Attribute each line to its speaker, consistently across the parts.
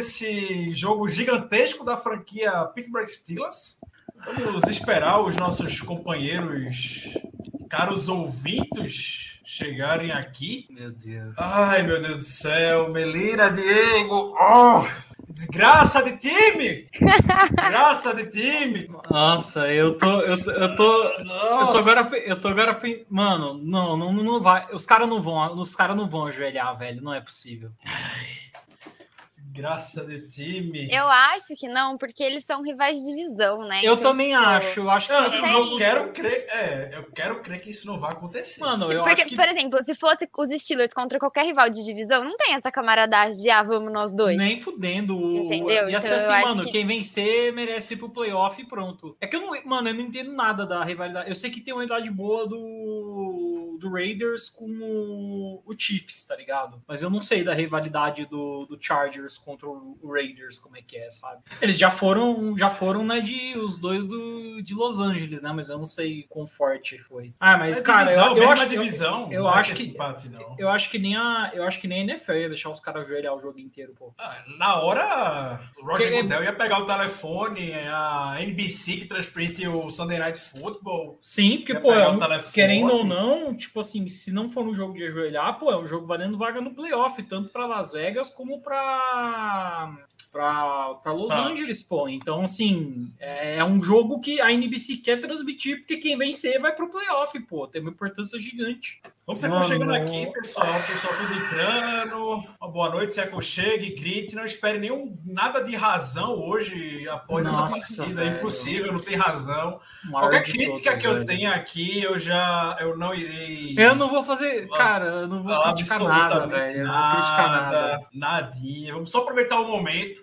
Speaker 1: Lógico, após esse jogo gigantesco da franquia Pittsburgh Steelers, vamos esperar os nossos companheiros, caros ouvintes, chegarem aqui.
Speaker 2: Meu Deus.
Speaker 1: Ai, meu Deus do céu, Melina, Diego, oh, desgraça de time! Desgraça de time!
Speaker 2: Nossa, eu tô. Eu, tô- eu tô. Eu tô agora. Eu tô agora. Mano, não, não, não vai. Os caras não vão. Os caras não vão ajoelhar, velho. Não é possível.
Speaker 1: Desgraça de time.
Speaker 3: Eu acho que não, porque eles são rivais de divisão, né?
Speaker 2: Eu
Speaker 3: Então,
Speaker 2: também
Speaker 3: tipo,
Speaker 2: acho. Eu acho que.
Speaker 1: Não, eu quero crer, é, eu quero crer que isso não vai acontecer.
Speaker 2: Mano, eu
Speaker 3: Porque,
Speaker 2: acho que.
Speaker 3: por exemplo, se fosse os Steelers contra qualquer rival de divisão, não tem essa camaradagem de ah, vamos nós dois.
Speaker 2: Nem fudendo. o-
Speaker 3: Entendeu?
Speaker 2: Ia ser
Speaker 3: Então,
Speaker 2: assim, mano,
Speaker 3: que-
Speaker 2: quem vencer merece ir pro playoff e pronto. É que eu não. Mano, eu não entendo nada da rivalidade. Eu sei que tem uma idade boa do. do Raiders com o, o Chiefs, tá ligado? Mas eu não sei da rivalidade do, do Chargers contra o Raiders, como é que é, sabe? Eles já foram, já foram, né, de os dois do, de Los Angeles, né? Mas eu não sei quão forte foi. Ah, mas,
Speaker 1: É
Speaker 2: cara,
Speaker 1: divisão,
Speaker 2: eu, eu acho, eu,
Speaker 1: divisão,
Speaker 2: eu
Speaker 1: não vai
Speaker 2: acho que-
Speaker 1: empate, não.
Speaker 2: eu acho que nem a. Eu acho que nem a NFL ia deixar os caras ajoelhar o jogo inteiro, pô.
Speaker 1: Ah, Na hora, o Roger
Speaker 2: Que-
Speaker 1: Goodell ia pegar o telefone, a NBC que transmite o Sunday Night Football.
Speaker 2: Sim, porque, pô, é um- querendo ou não, tipo assim, se não for um jogo de ajoelhar, pô, é um jogo valendo vaga no playoff, tanto pra Las Vegas como pra, pra, pra Los
Speaker 1: Tá.
Speaker 2: Angeles, pô. Então, assim, é, é um jogo que a NBC quer transmitir, porque quem vencer vai pro playoff, pô. Tem uma importância gigante.
Speaker 1: Vamos
Speaker 2: Mano,
Speaker 1: aconchegando
Speaker 2: não.
Speaker 1: aqui, pessoal. Pessoal tudo entrando. Uma boa noite, se aconchegue, grite. Não espere nenhum, nada de razão hoje após
Speaker 2: Nossa,
Speaker 1: essa partida. É
Speaker 2: velho.
Speaker 1: impossível, não tem razão.
Speaker 2: Maior
Speaker 1: Qualquer crítica
Speaker 2: todos,
Speaker 1: que eu
Speaker 2: velho.
Speaker 1: tenha aqui, eu já eu não irei.
Speaker 2: Eu não vou fazer, cara, eu não vou criticar nada, velho. Eu não vou criticar nada.
Speaker 1: nada, nadinha. Vamos só aproveitar o momento.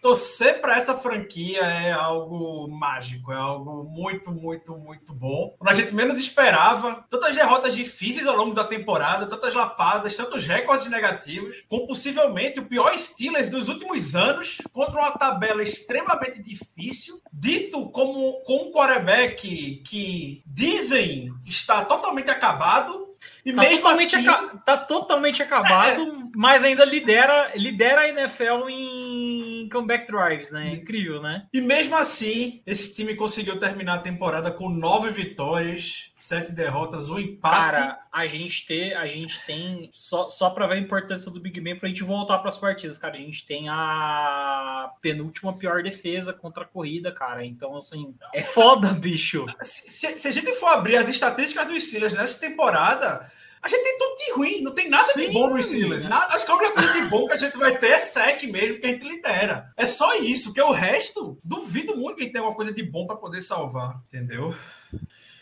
Speaker 1: Torcer para essa franquia é algo mágico, é algo muito, muito, muito bom. A gente menos esperava, tantas derrotas difíceis ao longo da temporada, tantas lapadas, tantos recordes negativos, com possivelmente o pior Steelers dos últimos anos, contra uma tabela extremamente difícil, dito como com um quarterback que dizem está totalmente acabado. E
Speaker 2: Tá
Speaker 1: mesmo assim,
Speaker 2: tá totalmente acabado, mas ainda lidera, lidera a NFL em comeback drives, né? Incrível, né?
Speaker 1: E mesmo assim, esse time conseguiu terminar a temporada com nove vitórias, sete derrotas, um empate.
Speaker 2: Cara, a gente, ter, a gente tem, só, só pra ver a importância do Big Ben pra gente voltar pras partidas, cara, a gente tem a penúltima pior defesa contra a corrida, cara. Então, assim, é foda, bicho.
Speaker 1: se, se- se a gente for abrir as estatísticas dos Steelers nessa temporada, a gente tem tudo de ruim, não tem nada de
Speaker 2: Sim.
Speaker 1: bom nos Steelers. Nada, acho que a única coisa de bom que a gente vai ter é sec mesmo, que a gente lidera. É só isso, porque o resto, duvido muito que a gente tenha alguma coisa de bom pra poder salvar, entendeu?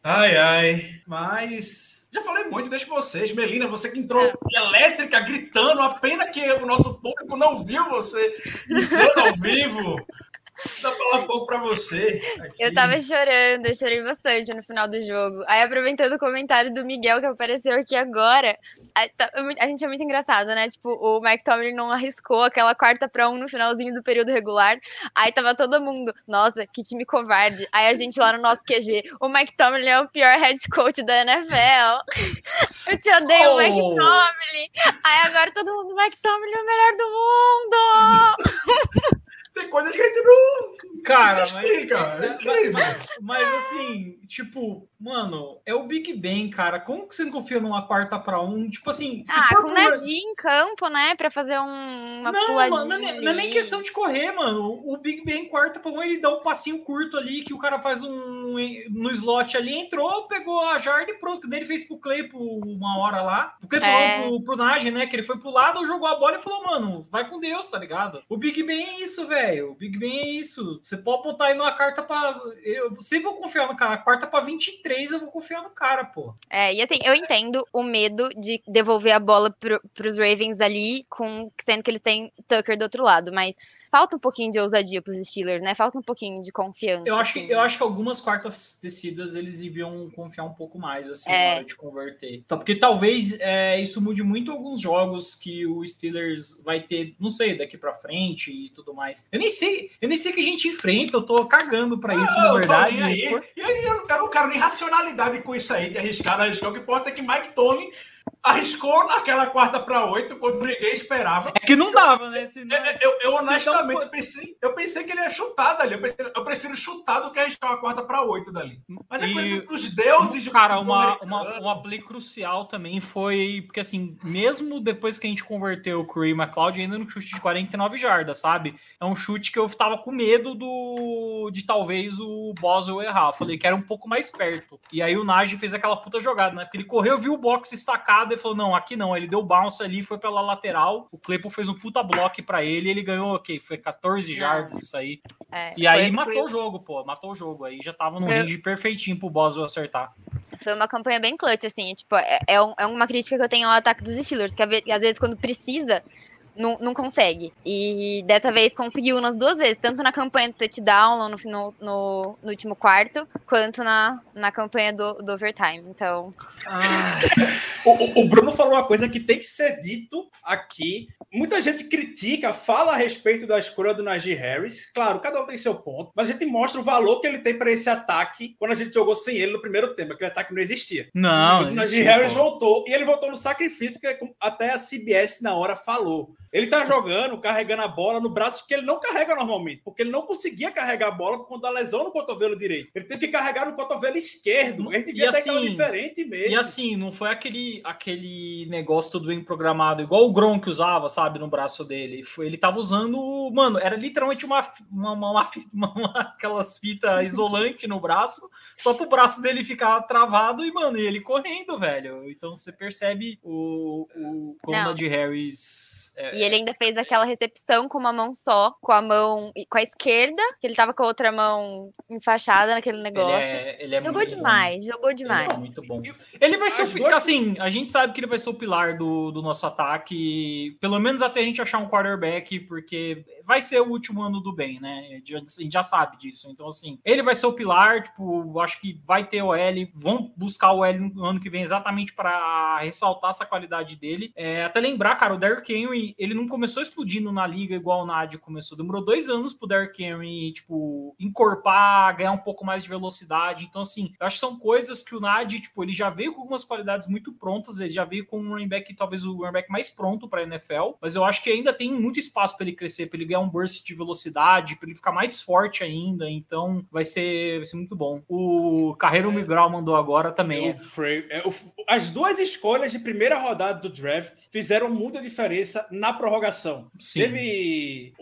Speaker 1: Ai, ai, mas... Já falei muito, deixa vocês. Melina, você que entrou elétrica, gritando, a pena que o nosso público não viu você entrando ao vivo. Dá pra falar um pouco pra você. aqui.
Speaker 3: Eu tava chorando, eu chorei bastante no final do jogo. Aí, aproveitando o comentário do Miguel que apareceu aqui agora, a, tá- a gente é muito engraçado, né? Tipo, o Mike Tomlin não arriscou aquela quarta pra um no finalzinho do período regular. Aí tava todo mundo, nossa, que time covarde. Aí a gente lá no nosso QG, o Mike Tomlin é o pior head coach da NFL. Eu te odeio,
Speaker 2: Oh.
Speaker 3: Mike Tomlin. Aí agora todo mundo, Mike Tomlin é o melhor do mundo.
Speaker 1: Tem coisas que a gente não.
Speaker 2: Cara,
Speaker 1: se
Speaker 2: mas,
Speaker 1: explica, é incrível.
Speaker 2: mas assim, tipo, mano, é o Big Ben, cara. Como que você não confia numa quarta pra um? Tipo assim, se
Speaker 3: ah,
Speaker 2: for
Speaker 3: com
Speaker 2: pro-
Speaker 3: Nadir em campo, né? Pra fazer um, uma
Speaker 2: Não,
Speaker 3: puladinha
Speaker 2: mano, não, é, nem- não é nem questão de correr, mano. O Big Ben quarta pra um, ele dá um passinho curto ali, que o cara faz um no slot ali, entrou, pegou a jarda e pronto. Que nem ele fez pro Clay por uma hora lá. O Clay
Speaker 3: É.
Speaker 2: pro, pro né? Que ele foi pro lado, jogou a bola e falou, mano, vai com Deus, tá ligado? O Big Ben é isso, velho. O Big Ben é isso. Você pode botar aí numa carta pra. Eu sempre vou confiar no cara. Quarta pra 23, eu vou confiar no cara, pô.
Speaker 3: É, e assim, eu entendo o medo de devolver a bola pro, pros Ravens ali, com, sendo que eles têm Tucker do outro lado, mas falta um pouquinho de ousadia pros Steelers, né? Falta um pouquinho de confiança.
Speaker 2: Eu acho, que,
Speaker 3: assim.
Speaker 2: eu acho que algumas quartas descidas eles deviam confiar um pouco mais, assim,
Speaker 3: É.
Speaker 2: na hora de converter. Então, porque talvez é, isso mude muito alguns jogos que o Steelers vai ter, não sei, daqui pra frente e tudo mais. Eu nem sei, eu nem sei que a gente enfrenta, eu tô cagando pra isso,
Speaker 4: Ah,
Speaker 2: na
Speaker 4: eu
Speaker 2: verdade.
Speaker 4: nem aí. E aí, eu, eu não quero nem racionalidade com isso aí, de arriscar, arriscar. O que importa é que Mike Tony arriscou naquela quarta para oito, quando ninguém esperava.
Speaker 2: É que não dava, né? Senão-
Speaker 4: Eu, eu- eu, honestamente
Speaker 2: Então,
Speaker 4: eu pensei, eu pensei que ele ia chutar dali. Eu, pensei- eu prefiro chutar do que arriscar uma quarta para oito dali. Mas é coisa dos deuses do
Speaker 2: Cara, uma, uma, uma play crucial também foi. Porque, assim, mesmo depois que a gente converteu o Curry e McLeod, ainda no chute de 49 jardas, sabe? É um chute que eu tava com medo do de talvez o Boswell errar. Eu falei que era um pouco mais perto. E aí o Najee fez aquela puta jogada, né? Porque ele correu, viu o box estacado e falou: não, aqui não. Ele deu bounce ali, foi pela lateral. O Claypool fez um puta bloco pra ele ele ganhou, ok, foi 14 jardas isso aí.
Speaker 3: É,
Speaker 2: E aí matou
Speaker 3: foi-
Speaker 2: o jogo, pô. Matou o jogo. Aí já tava no
Speaker 3: Eu-
Speaker 2: range perfeitinho pro Boswell acertar.
Speaker 3: Foi uma campanha bem clutch, assim. Tipo, é, é, é uma crítica que eu tenho ao ataque dos Steelers, que às vezes, quando precisa, não, não consegue. E dessa vez conseguiu nas duas vezes, tanto na campanha do touchdown, no, no, no, no último quarto, quanto na, na campanha do, do overtime. Então,
Speaker 1: O, o- o Bruno falou uma coisa que tem que ser dito aqui. Muita gente critica, fala a respeito da escolha do Najee Harris. Claro, cada um tem seu ponto, mas a gente mostra o valor que ele tem para esse ataque quando a gente jogou sem ele no primeiro tempo. Aquele ataque não existia.
Speaker 2: Não,
Speaker 1: o Najee Harris voltou e ele voltou no sacrifício que é até a CBS na hora falou. Ele tá jogando, carregando a bola no braço que ele não carrega normalmente, porque ele não conseguia carregar a bola por conta da lesão no cotovelo direito. Ele teve que carregar no cotovelo esquerdo. A gente
Speaker 2: E
Speaker 1: devia ter
Speaker 2: assim,
Speaker 1: diferente mesmo.
Speaker 2: E assim, não foi aquele, aquele negócio todo bem programado, igual o Gronk usava, sabe, no braço dele. Foi, ele tava usando, mano, era literalmente uma, uma, uma, uma uma- uma- aquelas fitas isolante no braço, só pro braço dele ficar travado e, mano, e ele correndo, velho. Então você percebe o, o como de Harris. é,
Speaker 3: e ele ainda fez aquela recepção com uma mão só, com a mão com a esquerda, que ele tava com a outra mão enfaixada naquele
Speaker 2: ele
Speaker 3: negócio.
Speaker 2: é, ele é
Speaker 3: jogou
Speaker 2: muito bom.
Speaker 3: demais, jogou demais.
Speaker 2: Ele é muito bom. Ele vai ser
Speaker 1: As
Speaker 2: o, assim, a gente sabe que ele vai ser o pilar do, do nosso ataque, pelo menos até a gente achar um quarterback, porque vai ser o último ano do bem, né? A gente já sabe disso. Então, assim, ele vai ser o pilar, tipo, acho que vai ter o L, vão buscar o L no ano que vem exatamente para ressaltar essa qualidade dele. É, até lembrar, cara, o Derrick Henry, ele não começou explodindo na liga igual o Nadia começou. Demorou dois anos pro Derrick Henry, tipo, encorpar, ganhar um pouco mais de velocidade. Então, assim, eu acho que são coisas que o Nadia, tipo, ele já veio com algumas qualidades muito prontas, ele já veio com um running back, talvez o running back mais pronto para NFL, mas eu acho que ainda tem muito espaço para ele crescer, para ele ganhar um burst de velocidade, para ele ficar mais forte ainda. Então, vai ser, vai ser muito bom. O Carreiro Migral mandou agora também.
Speaker 1: O Frey- é, o- as duas escolhas de primeira rodada do draft fizeram muita diferença na prorrogação.
Speaker 2: Sim.
Speaker 1: Teve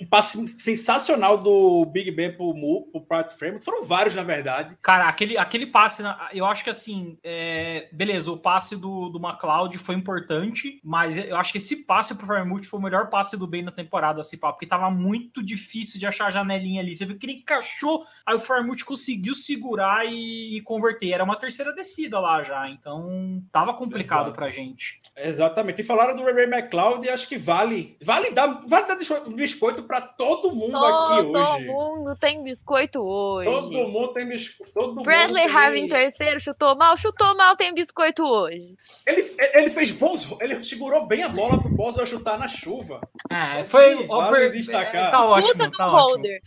Speaker 1: um passe sensacional do Big Ben pro, Mu, pro Pat Fremont. Foram vários, na verdade.
Speaker 2: Cara, aquele, aquele passe, eu acho que assim, é, beleza, o passe do, do McLeod foi importante, mas eu acho que esse passe pro Farmouth foi o melhor passe do bem na temporada, assim, pá, porque tava muito difícil de achar a janelinha ali. Você viu que ele encaixou, aí o Farmouth conseguiu segurar e, e converter. Era uma terceira descida lá já, então tava complicado
Speaker 1: Exato.
Speaker 2: pra gente.
Speaker 1: Exatamente. E falaram do Ray McLeod e acho que vale, vale dar, vale dar bisco- biscoito para todo mundo aqui
Speaker 3: Todo
Speaker 1: hoje.
Speaker 3: mundo tem biscoito hoje.
Speaker 1: Todo mundo tem biscoito. Todo
Speaker 3: Bradley
Speaker 1: mundo tem-
Speaker 3: Harvey terceiro, chutou mal, chutou mal, tem biscoito hoje.
Speaker 1: Ele, ele fez bons. Ele segurou bem a bola pro Boswell chutar na chuva.
Speaker 2: É,
Speaker 1: Sim,
Speaker 2: foi.
Speaker 1: vale destacar.
Speaker 2: Tá ótimo, tá ótimo.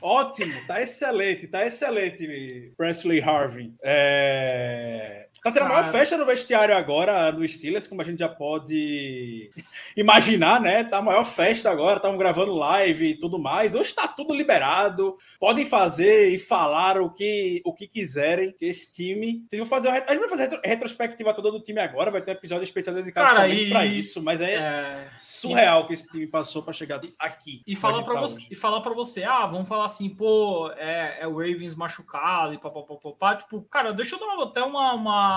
Speaker 1: Ótimo, tá excelente, tá excelente, Presley Harvey. É... Tá tendo a maior festa no vestiário agora, no Steelers, como a gente já pode imaginar, né? Tá a maior festa agora, estamos gravando live e tudo mais. Hoje tá tudo liberado, podem fazer e falar o que, o que quiserem, esse time... Vocês vão fazer uma... A gente vai fazer a retro- retrospectiva toda do time agora, vai ter um episódio especial dedicado
Speaker 2: Cara,
Speaker 1: somente
Speaker 2: e-
Speaker 1: pra isso, mas é,
Speaker 2: É,
Speaker 1: surreal que esse time passou pra chegar aqui.
Speaker 2: E falar para
Speaker 1: tá
Speaker 2: você,
Speaker 1: hoje.
Speaker 2: e falar para você, ah, vamos falar assim, pô, é, é o Ravens machucado e papapá, tipo, cara, deixa eu dar até uma, uma-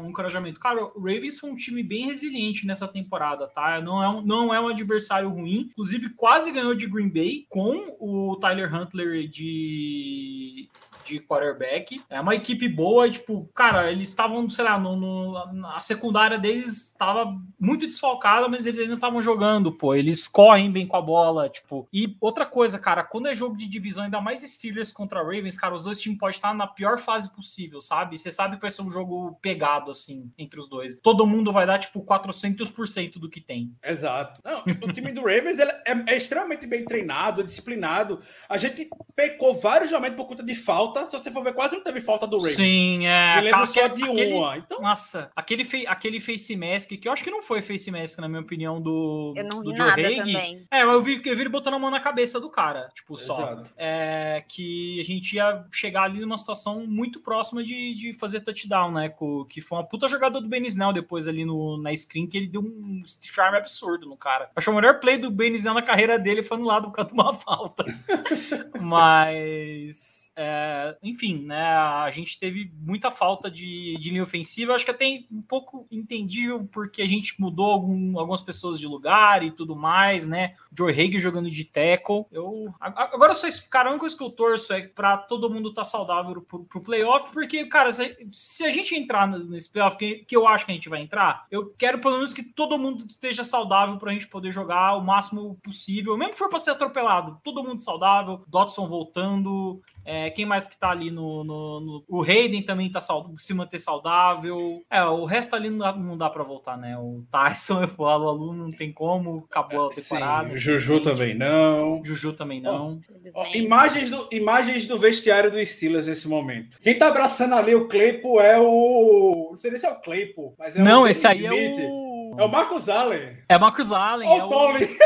Speaker 2: um encorajamento. Cara, o Ravens foi um time bem resiliente nessa temporada, tá? Não é um, não é um adversário ruim, inclusive quase ganhou de Green Bay com o Tyler Huntley de de quarterback. É uma equipe boa, tipo, cara, eles estavam, sei lá, no, no- a secundária deles estava muito desfalcada, mas eles ainda estavam jogando, pô. Eles correm bem com a bola, tipo. E outra coisa, cara, quando é jogo de divisão, ainda mais Steelers contra Ravens, cara, os dois times podem estar na pior fase possível, sabe? Você sabe que vai ser um jogo pegado, assim, entre os dois. Todo mundo vai dar, tipo, 400% do que tem.
Speaker 1: Exato. Não, o time do Ravens ele é, é extremamente bem treinado, disciplinado. A gente pecou vários momentos por conta de falta. Se você for ver, quase não teve falta do Ravens.
Speaker 2: Sim, é.
Speaker 1: Me lembro
Speaker 2: aquela-
Speaker 1: só de
Speaker 2: aquele-
Speaker 1: uma. Então,
Speaker 2: Nossa, aquele, fe- aquele face mask, que eu acho que não foi face mask, na minha opinião, do,
Speaker 3: Eu não
Speaker 2: do
Speaker 3: vi
Speaker 2: Joe
Speaker 3: nada
Speaker 2: Haig.
Speaker 3: também.
Speaker 2: É, eu vi, eu vi ele botando a mão na cabeça do cara, tipo, só.
Speaker 1: Exato.
Speaker 2: É, que a gente ia chegar ali numa situação muito próxima de, de fazer touchdown, né? co- Que foi uma puta jogada do Ben Snell depois ali no, na screen, que ele deu um stiff arm absurdo no cara. Acho que o melhor play do Ben Snell na carreira dele foi no lado por causa de uma falta. Mas, é, enfim, né? A gente teve muita falta de, de linha ofensiva. Acho que até um pouco entendível porque a gente mudou algum- algumas pessoas de lugar e tudo mais, né? Joe Hager jogando de tackle. Eu, a- a- agora, só, esse- cara, a coisa que eu torço é pra todo mundo estar saudável pro, pro playoff, porque, cara, se, se a gente entrar nesse playoff, que, que eu acho que a gente vai entrar, eu quero pelo menos que todo mundo esteja saudável pra gente poder jogar o máximo possível, mesmo que for pra ser atropelado, todo mundo saudável, Dodson voltando, é, quem mais que tá ali no, no- no- O Hayden também tá saudável, se manter saudável. É, o resto ali não dá, não dá pra voltar, né? O Tyson, eu falo, o aluno não tem como, acabou a
Speaker 1: sim,
Speaker 2: temporada.
Speaker 1: o Juju também não.
Speaker 2: Juju também não.
Speaker 1: Ó, imagens, do, imagens do vestiário do Steelers nesse momento. Quem tá abraçando ali o Claypool é o. Não sei nem se é o Claypool, mas é
Speaker 2: não,
Speaker 1: o
Speaker 2: esse aí
Speaker 1: Smith.
Speaker 2: é o.
Speaker 1: É o Marcos Allen.
Speaker 2: É Marcus Allen.
Speaker 1: Olha
Speaker 2: é
Speaker 1: o
Speaker 2: o...
Speaker 1: Tony.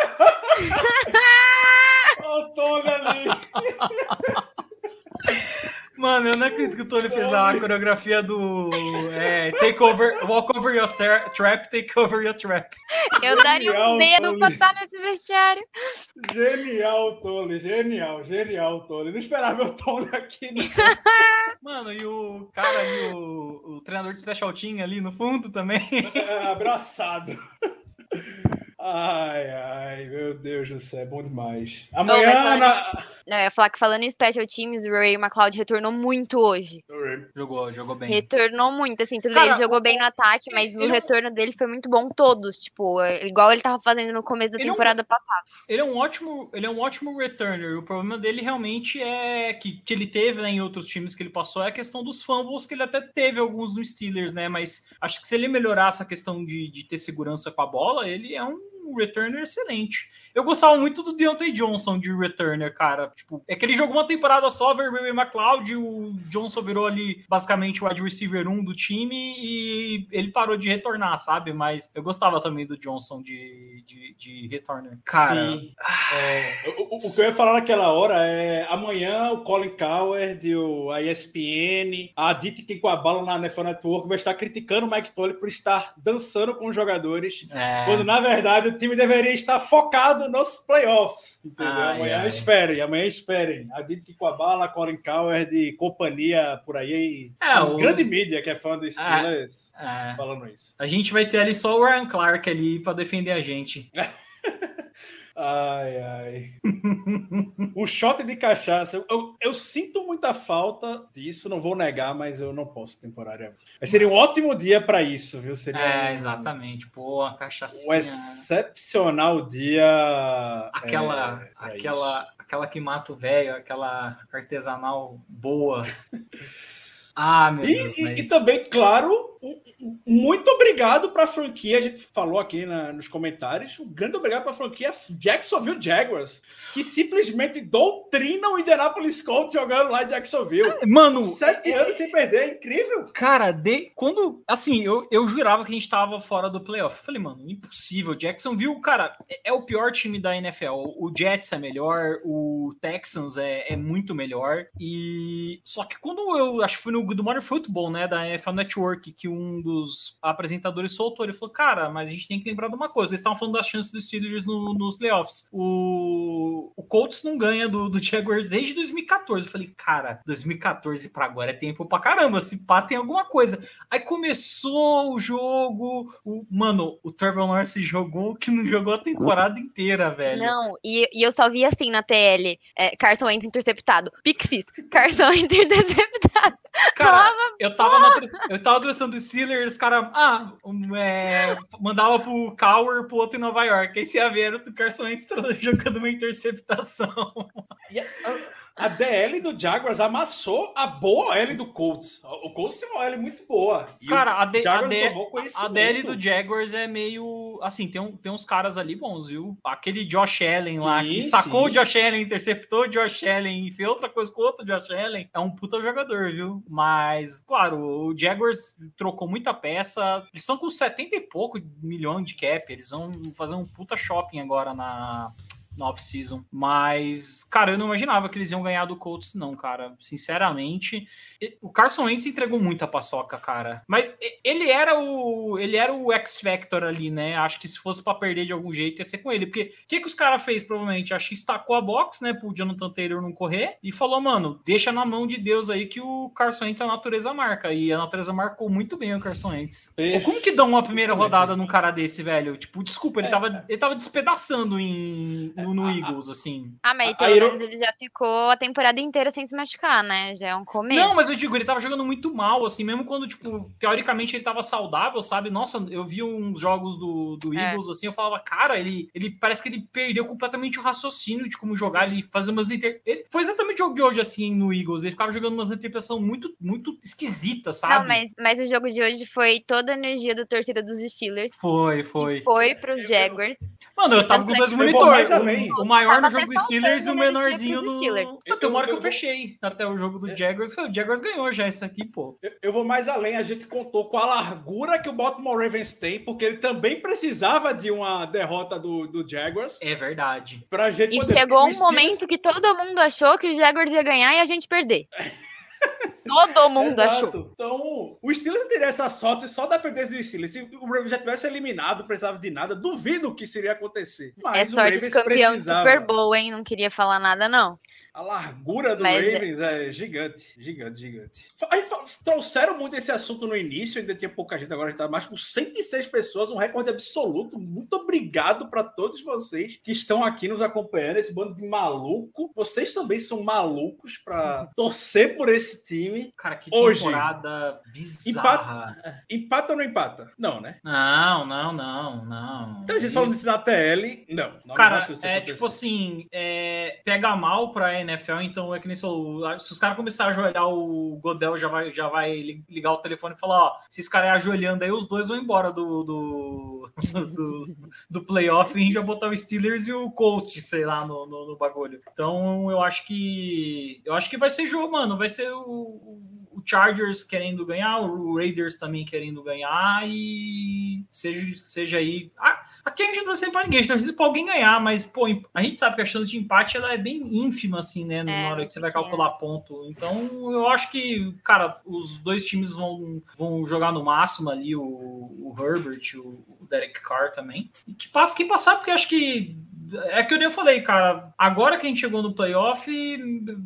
Speaker 1: Olha o Tony ali.
Speaker 2: Mano, eu não acredito que o Tony fez a coreografia do é, Take Over, Walk Over Your tra- Trap, Take Over Your Trap.
Speaker 3: Eu daria
Speaker 1: Genial,
Speaker 3: um dedo pra estar nesse vestiário.
Speaker 1: Genial, Tony. Genial, genial, Tony. Não esperava o Tony aqui. Não.
Speaker 2: Mano, e o cara ali, o, o treinador de Special Team ali no fundo também.
Speaker 1: É, abraçado. Ai, ai, meu Deus do céu, é bom demais. Amanhã.
Speaker 3: mas olha-
Speaker 1: na-
Speaker 3: Não, eu ia falar que falando em special teams, o Ray McLeod retornou muito hoje.
Speaker 2: Jogou, jogou bem.
Speaker 3: Retornou muito, assim, tudo
Speaker 2: Cara,
Speaker 3: bem, ele jogou bem no ataque, mas o
Speaker 2: é um-
Speaker 3: retorno dele foi muito bom todos, tipo, igual ele tava fazendo no começo da
Speaker 2: Ele é um-
Speaker 3: temporada passada.
Speaker 2: Ele é um ótimo, ele é um ótimo returner. O problema dele realmente é que, que ele teve né, em outros times que ele passou é a questão dos fumbles que ele até teve alguns no Steelers, né? Mas acho que se ele melhorar essa questão de, de ter segurança com a bola, ele é um returner excelente. Eu gostava muito do Deontay Johnson de returner, cara. Tipo, é que ele jogou uma temporada só, ver o McLeod, o Johnson virou ali basicamente o wide receiver 1 do time e ele parou de retornar, sabe? Mas eu gostava também do Johnson de, de, de returner. Cara,
Speaker 1: Sim. É, o, o- que eu ia falar naquela hora é amanhã o Colin Coward, o, a ESPN, a Dite com a bala na NFL Network vai estar criticando o Mike Tolley por estar dançando com os jogadores,
Speaker 2: é...
Speaker 1: quando na verdade o time deveria estar focado nos playoffs. Entendeu?
Speaker 2: Ai,
Speaker 1: amanhã
Speaker 2: ai.
Speaker 1: esperem, amanhã esperem. A Dite com a bala, Colin Coward e companhia por aí.
Speaker 2: É, os-
Speaker 1: grande mídia que é fã do Steelers
Speaker 2: é.
Speaker 1: falando isso.
Speaker 2: A gente vai ter ali só o Ryan Clark ali pra defender a gente.
Speaker 1: Ai, ai. o shot de cachaça. Eu, eu- sinto muita falta disso, não vou negar, mas eu não posso temporariamente. Mas seria um ótimo dia para isso, viu? Seria
Speaker 2: É,
Speaker 1: um-
Speaker 2: exatamente. Pô, a
Speaker 1: um
Speaker 2: cachaçinha.
Speaker 1: excepcional dia.
Speaker 2: Aquela,
Speaker 1: é,
Speaker 2: aquela, aquela que mata o velho, aquela artesanal boa. Ah, meu
Speaker 1: E,
Speaker 2: Deus.
Speaker 1: e-
Speaker 2: mas-
Speaker 1: e também, claro, um- um- muito obrigado para a franquia. A gente falou aqui na- nos comentários. Um grande obrigado para a franquia Jacksonville Jaguars, que simplesmente doutrina o Indianapolis Colts jogando lá em Jacksonville.
Speaker 2: Mano,
Speaker 1: Sete anos sem perder, é incrível.
Speaker 2: Cara, de, quando. Assim, eu, eu jurava que a gente tava fora do playoff. Eu Falei, mano, impossível. Jacksonville, cara, é, é o pior time da NFL. O Jets é melhor, o Texans é, é muito melhor. E. Só que quando eu. Acho que foi no Good Morning Football, né? Da NFL Network, que um dos apresentadores soltou. Ele falou, cara, mas a gente tem que lembrar de uma coisa. Eles estavam falando das chances dos Steelers no- nos playoffs. O, o Colts não ganha do, do Jaguars desde 2014. Eu falei, cara, 2014 pra agora é tempo pra caramba. Se pá, tem alguma coisa. Aí começou o jogo. O, mano, o Trevor Lawrence jogou que não jogou a temporada inteira, velho.
Speaker 3: Não, e, e eu só vi assim na TL, é, Carson Wentz interceptado. Pixies, Carson Wentz interceptado.
Speaker 2: Cara, eu tava na eu tava tradução do Steelers, cara, ah, um, é, mandava pro Cower pro outro em Nova York. Aí você ia ver o Carson Wentz jogando uma interceptação.
Speaker 1: E a, DL do Jaguars amassou a boa OL do Colts. O Colts tem uma OL muito boa. E
Speaker 2: Cara, a, D- a, D- a. DL do Jaguars é meio. Assim, tem, um, tem uns caras ali bons, viu? Aquele Josh Allen lá, que
Speaker 1: Sim,
Speaker 2: sacou
Speaker 1: sim.
Speaker 2: o Josh Allen, interceptou o Josh Allen e fez outra coisa com o outro Josh Allen, é um puta jogador, viu? Mas, claro, o Jaguars trocou muita peça. Eles estão com 70 e pouco milhões de cap. Eles vão fazer um puta shopping agora na. Na off-season. Mas, cara, eu não imaginava que eles iam ganhar do Colts, não, cara. Sinceramente. O Carson Wentz entregou muita paçoca, cara. Mas ele era o ele era o X Factor ali, né? Acho que se fosse pra perder de algum jeito ia ser com ele, porque o que que os caras fez provavelmente? Acho que estacou a box, né, pro Jonathan Taylor não correr e falou, mano, deixa na mão de Deus aí que o Carson Wentz a natureza marca e a natureza marcou muito bem o Carson Wentz. Pô, Como que dão uma primeira rodada num cara desse, velho? Tipo, desculpa, ele tava ele tava despedaçando em no, no Eagles assim.
Speaker 3: Ah, mas ele já ficou a temporada inteira sem se machucar, né? Já é um começo.
Speaker 2: Não, mas eu digo, ele tava jogando muito mal, assim, mesmo quando, tipo, teoricamente ele tava saudável, sabe? Nossa, eu vi uns jogos do, do
Speaker 3: É.
Speaker 2: Eagles, assim, eu falava, cara, ele, ele parece que ele perdeu completamente o raciocínio de como jogar, ele fazia umas inter... ele, Foi exatamente o jogo de hoje, assim, no Eagles, ele ficava jogando umas interpretações muito, muito esquisitas, sabe?
Speaker 3: Não, mas, mas o jogo de hoje foi toda a energia da torcida dos Steelers.
Speaker 2: Foi,
Speaker 3: E
Speaker 2: foi.
Speaker 3: foi pros Jaguars.
Speaker 2: Mano, eu tava com dois
Speaker 1: Eu vou
Speaker 2: monitores. O, maior no jogo do Steelers e o
Speaker 3: energia
Speaker 2: menorzinho no.
Speaker 3: Steelers.
Speaker 2: Eu, tem uma hora que eu
Speaker 1: Eu- eu-
Speaker 2: fechei até o jogo do Jaguars. O Jaguars ganhou já isso aqui, pô.
Speaker 1: Eu, eu vou mais além, a gente contou com a largura que o Baltimore Ravens tem, porque ele também precisava de uma derrota do, do Jaguars
Speaker 2: É verdade.
Speaker 1: pra gente
Speaker 3: E
Speaker 1: poder.
Speaker 3: chegou um
Speaker 1: Steelers-
Speaker 3: momento que todo mundo achou que o Jaguars ia ganhar e a gente perder. todo mundo achou.
Speaker 1: Exato. Então, o Steelers não teria essa sorte só dependesse do Steelers. Se o Ravens já tivesse eliminado, precisava de nada, duvido que isso iria acontecer.
Speaker 3: É
Speaker 1: Mas o
Speaker 3: sorte de
Speaker 1: Ravens
Speaker 3: campeão do
Speaker 1: precisava.
Speaker 3: Super Bowl, hein? Não queria falar nada, não.
Speaker 1: A largura do
Speaker 3: Mas é-
Speaker 1: Ravens é gigante, gigante, gigante. Aí trouxeram muito esse assunto no início, ainda tinha pouca gente, agora a gente tá mais com 106 pessoas, um recorde absoluto. Muito obrigado para todos vocês que estão aqui nos acompanhando, esse bando de maluco. Vocês também são malucos para torcer por esse time.
Speaker 2: Cara, que
Speaker 1: Hoje.
Speaker 2: temporada bizarra.
Speaker 1: Empata ou não empata? Não, né?
Speaker 2: Não, não, não, não.
Speaker 1: Então a gente falando isso na TL, não. não
Speaker 2: Cara,
Speaker 1: isso
Speaker 2: é
Speaker 1: acontecer.
Speaker 2: tipo assim, é, pega mal pra NFL, então é que nem se os caras começarem a ajoelhar, o Godel já vai, já vai li- ligar o telefone e falar, ó, se os caras ajoelhando aí, os dois vão embora do, do, do, do playoff e vai botar o Steelers e o Colts, sei lá, no, no, no bagulho. Então eu acho que eu acho que vai ser jogo, mano, vai ser o o Chargers querendo ganhar, o Raiders também querendo ganhar e seja, seja aí. Ah, aqui a gente não tá sempre pra ninguém, a gente tá sempre pra alguém ganhar, mas, pô, a gente sabe que a chance de empate ela é bem ínfima, assim, né? Na
Speaker 3: É,
Speaker 2: hora que você vai
Speaker 3: pequena.
Speaker 2: calcular ponto. Então, eu acho que, cara, os dois times vão, vão jogar no máximo ali, o, o Herbert, o, o Derek Carr também. E que passe quem passar, porque acho que é que eu nem falei, cara. Agora que a gente chegou no playoff,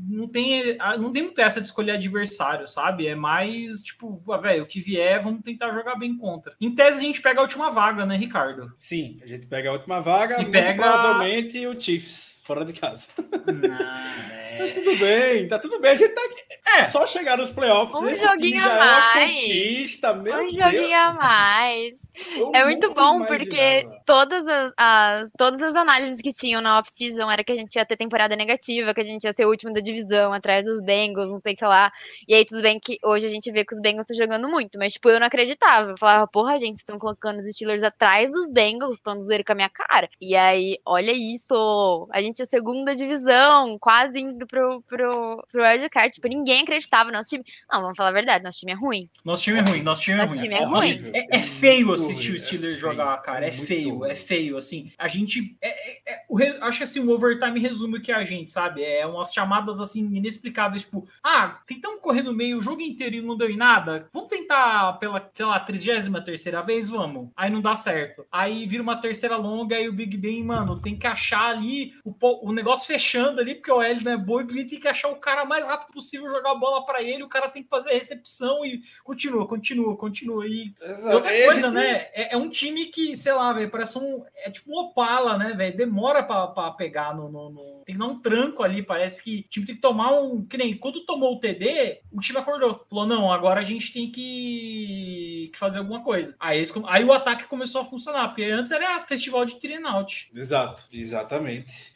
Speaker 2: não tem, não tem muito essa de escolher adversário, sabe? É mais tipo, ah, velho, o que vier, vamos tentar jogar bem contra. Em tese, a gente pega a última vaga, né, Ricardo?
Speaker 1: Sim, a gente pega a última vaga,
Speaker 2: E pega-
Speaker 1: provavelmente o Chiefs, fora de casa.
Speaker 2: Não,
Speaker 1: Mas
Speaker 2: é...
Speaker 1: tudo bem, tá tudo bem. A gente tá aqui.
Speaker 2: É.
Speaker 1: Só chegar nos playoffs.
Speaker 3: Um joguinho a
Speaker 1: é uma
Speaker 3: mais.
Speaker 1: meu
Speaker 3: Um
Speaker 1: Deus.
Speaker 3: joguinho a mais.
Speaker 1: Eu
Speaker 3: É muito bom
Speaker 1: imaginava.
Speaker 3: porque todas as, as- todas as análises que tinham na off-season era que a gente ia ter temporada negativa, que a gente ia ser o último da divisão, atrás dos Bengals, não sei o que lá. E aí tudo bem que hoje a gente vê que os Bengals estão jogando muito, mas tipo, eu não acreditava. Eu falava, porra, gente, estão colocando os Steelers atrás dos Bengals, estão zoeiro com a minha cara. E aí, olha isso! A gente é segunda divisão, quase indo pro, pro, pro. Tipo, ninguém acreditava no nosso time. Não, vamos falar a verdade, nosso time é ruim.
Speaker 2: Nosso time é ruim, nosso time é
Speaker 3: Nosso
Speaker 2: ruim.
Speaker 3: time é
Speaker 2: Nossa,
Speaker 3: ruim.
Speaker 2: É, é feio assistir
Speaker 1: ruim,
Speaker 2: o Steelers
Speaker 1: é feio,
Speaker 2: jogar, cara. É feio, é feio. Assim, a gente. é- é- o acho que assim, o overtime resume o que é a gente, sabe? É umas chamadas assim, inexplicáveis, tipo, ah, tentamos correr no meio o jogo inteiro e não deu em nada. Vamos tentar pela, sei lá, 33 terceira vez, vamos. Aí não dá certo. Aí vira uma terceira longa e o Big Ben, mano, tem que achar ali o, o negócio fechando ali, porque o L não é e Big Ben tem que achar o cara mais rápido possível, jogar a bola pra ele, o cara tem que fazer a recepção e continua, continua, continua. E
Speaker 1: Exato.
Speaker 2: outra coisa,
Speaker 1: gente-
Speaker 2: né? É, é um time que, sei lá, velho, parece um. É tipo um Opala, né, velho? Demora pra, pra pegar no, no- no- Tem que dar um tranco ali. Parece que o time tem que tomar um. Que nem quando tomou o TD, o time acordou. Falou: não, agora a gente tem que, que fazer alguma coisa. Aí, eles aí o ataque começou a funcionar, porque antes era festival de trineout.
Speaker 1: Exato, exatamente.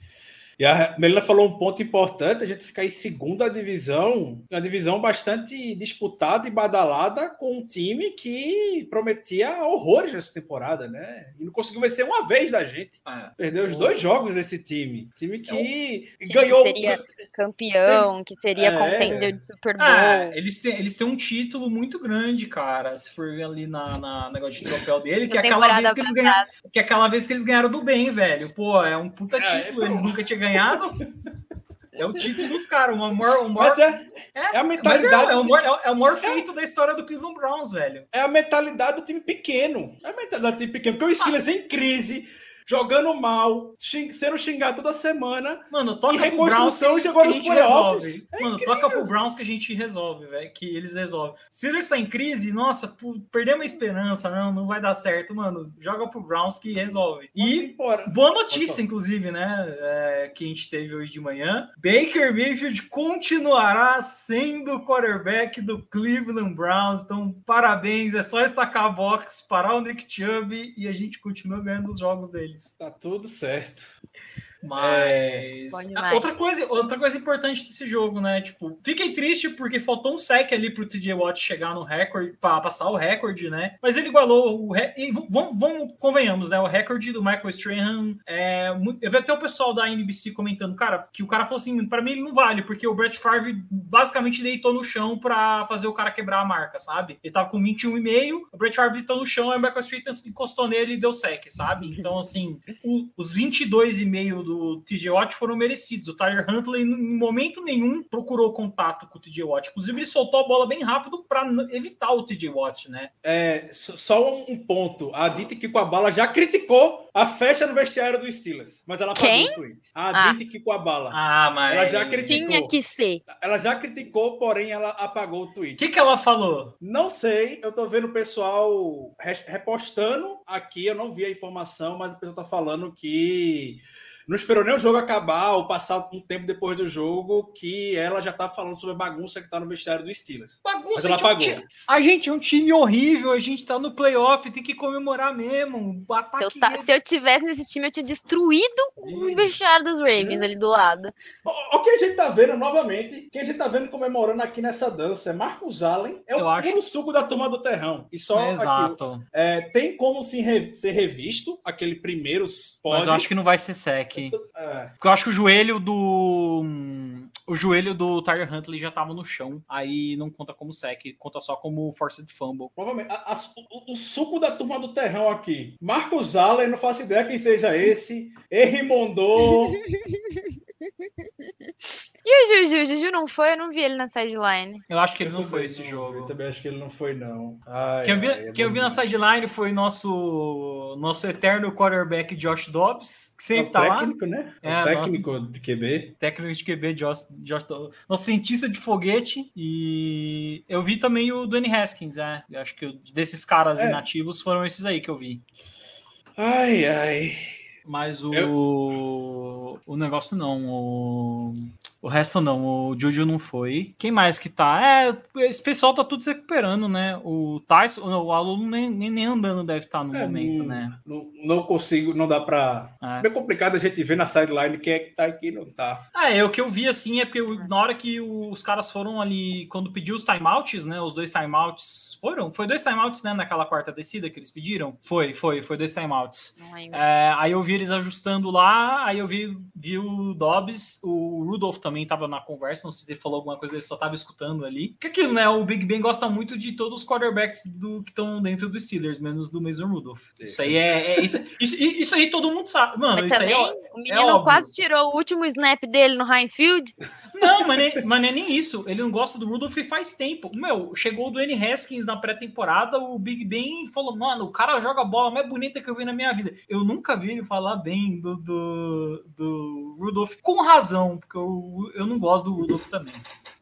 Speaker 1: E a Melina falou um ponto importante, a gente ficar em segunda divisão, uma divisão bastante disputada e badalada com um time que prometia horrores nessa temporada, né? E não conseguiu vencer uma vez da gente. Perdeu os dois jogos desse time. Time que
Speaker 3: Que
Speaker 1: ganhou.
Speaker 3: seria campeão, que seria
Speaker 1: É.
Speaker 3: contender de Super Bowl.
Speaker 2: Ah, eles têm, eles têm um título muito grande, cara. Se for ver ali na, na negócio de troféu dele, que é aquela vez que eles ganharam. Que é aquela vez que eles ganharam do bem, velho. Pô, é um puta
Speaker 1: É,
Speaker 2: título,
Speaker 1: é,
Speaker 2: eles
Speaker 1: pô.
Speaker 2: nunca tinham ganhado. É o título dos caras, o maior, o maior,
Speaker 1: Mas é,
Speaker 2: é,
Speaker 1: é a
Speaker 2: mas
Speaker 1: mentalidade.
Speaker 2: é, é o maior, é o maior feito da história do Cleveland Browns, velho.
Speaker 1: É a mentalidade do time pequeno. É a mentalidade do time pequeno. Porque o Steelers em crise, jogando mal, xing- sendo xingado toda semana.
Speaker 2: Mano, toca
Speaker 1: E
Speaker 2: pro Browns
Speaker 1: reconstrução
Speaker 2: que,
Speaker 1: chegou
Speaker 2: que a gente
Speaker 1: playoffs.
Speaker 2: resolve.
Speaker 1: É
Speaker 2: Mano, toca pro Browns que a gente resolve, velho. Que eles resolvem. Se eles tá em crise, nossa, perdemos a esperança, não, não vai dar certo, mano. Joga pro Browns que resolve. E. Boa notícia, inclusive, né? é, que a gente teve hoje de manhã. Baker Mayfield continuará sendo o quarterback do Cleveland Browns. Então, parabéns. É só estacar a box, parar o Nick Chubb e a gente continua ganhando os jogos deles.
Speaker 1: Tá tudo certo.
Speaker 2: Mas
Speaker 3: demais.
Speaker 2: outra coisa, outra coisa importante desse jogo, né? Tipo, fiquei triste porque faltou um sec ali pro TJ Watt chegar no recorde, para passar o recorde, né? Mas ele igualou o re... e vamos, vamos convenhamos, né? O recorde do Michael Strahan é eu vi até o pessoal da NBC comentando, cara, que o cara falou assim, para mim ele não vale, porque o Brett Favre basicamente deitou no chão para fazer o cara quebrar a marca, sabe? Ele tava com 21,5, o Brett Favre deitou no chão, aí o Michael Strahan encostou nele e deu sec, sabe? Então assim, o- os 22,5 do TJ Watt foram merecidos. O Tyler Huntley, em momento nenhum, procurou contato com o TJ Watt. Inclusive, ele soltou a bola bem rápido para evitar o TJ Watt, né?
Speaker 1: É, só- um ponto. A Dita que com a bala já criticou a festa no vestiário do Steelers. Mas ela apagou
Speaker 3: Quem?
Speaker 1: o tweet. A
Speaker 3: Ah.
Speaker 1: Dita que com a bala.
Speaker 2: Ah, mas.
Speaker 1: Ela já criticou.
Speaker 3: Tinha que ser.
Speaker 1: Ela já criticou, porém ela apagou o
Speaker 2: O
Speaker 1: tweet.
Speaker 2: que, que ela falou?
Speaker 1: Não sei, eu tô vendo o pessoal re- repostando aqui, eu não vi a informação, mas o pessoal tá falando que não esperou nem o jogo acabar ou passar um tempo depois do jogo, que ela já tá falando sobre a bagunça que tá no vestiário do Steelers.
Speaker 2: Bagunça,
Speaker 1: Mas ela
Speaker 2: a, gente é um a gente é um time horrível, a gente tá no playoff, tem que comemorar mesmo. O
Speaker 3: Se eu,
Speaker 2: ataque.
Speaker 3: ta- se eu tivesse nesse time, eu tinha destruído o vestiário dos Ravens ali do lado.
Speaker 1: O, o que a gente tá vendo novamente, que a gente tá vendo comemorando aqui nessa dança é Marcos Allen, é o
Speaker 2: Eu acho-
Speaker 1: puro suco da turma do terrão. E só
Speaker 2: É,
Speaker 1: aqui,
Speaker 2: exato.
Speaker 1: é, tem como se re- ser revisto aquele primeiro pode.
Speaker 2: Mas eu acho que não vai ser sec.
Speaker 1: É,
Speaker 2: Porque eu acho que o joelho do. O joelho do Tyler Huntley já tava no chão. Aí não conta como sec, conta só como forced fumble.
Speaker 1: Provavelmente. A- a- o, o suco da turma do terrão aqui. Marcos Allen, não faço ideia quem seja esse. Errimondô.
Speaker 3: E o Juju? O Juju não foi? Eu não vi ele na sideline.
Speaker 2: Eu acho que ele não
Speaker 1: Eu
Speaker 2: foi esse
Speaker 1: não-
Speaker 2: jogo.
Speaker 1: Eu também acho que ele não foi, não. Ai,
Speaker 2: Quem eu vi,
Speaker 1: ai, é
Speaker 2: quem eu vi na sideline foi nosso nosso eterno quarterback Josh Dobbs, que
Speaker 1: É
Speaker 2: sempre
Speaker 1: o
Speaker 2: tá lá.
Speaker 1: técnico, né? É
Speaker 2: É,
Speaker 1: o técnico de QB.
Speaker 2: Técnico de QB, Josh, Josh Dobbs. Nosso cientista de foguete. E eu vi também o Dwayne Haskins, é. Eu acho que eu- desses caras
Speaker 1: É.
Speaker 2: inativos foram esses aí que eu vi.
Speaker 1: Ai, ai.
Speaker 2: Mas o. O negócio não. O, o resto não. O Juju não foi. Quem mais que tá? É, esse pessoal tá tudo se recuperando, né? O Tyson, o aluno nem, nem, nem andando deve estar no
Speaker 1: É,
Speaker 2: momento,
Speaker 1: não,
Speaker 2: né?
Speaker 1: Não, não consigo, não dá pra.
Speaker 2: É.
Speaker 1: É complicado a gente ver na sideline quem é que tá aqui e não tá.
Speaker 2: Ah, é, o que eu vi assim é porque eu- na hora que os caras foram ali, quando pediu os timeouts, né? Os dois timeouts foram? Foi dois timeouts, né? Naquela quarta descida que eles pediram? Foi, foi, foi dois timeouts.
Speaker 3: Não lembro.
Speaker 2: É, aí eu vi eles ajustando lá, aí eu vi, vi o Dobbs, o Rudolph também. Também estava na conversa, não sei se ele falou alguma coisa, ele só estava escutando ali. Que aquilo, né? O Big Ben gosta muito de todos os quarterbacks do, que estão dentro dos Steelers, menos do Mason Rudolph. Isso,
Speaker 1: Isso.
Speaker 2: aí é. é- isso, isso, isso aí todo mundo sabe. Mano,
Speaker 3: Mas
Speaker 2: isso aí
Speaker 3: também,
Speaker 2: é.
Speaker 3: o menino
Speaker 2: óbvio.
Speaker 3: quase tirou o último snap dele no Heinz Field.
Speaker 2: Não, mas, nem, mas é nem isso. Ele não gosta do Rudolph faz tempo. Meu, chegou o Dwayne Haskins na pré-temporada, o Big Ben falou: mano, o cara joga a bola mais bonita que eu vi na minha vida. Eu nunca vi ele falar bem do, do, do Rudolph, com razão, porque eu, eu não gosto do Rudolph também.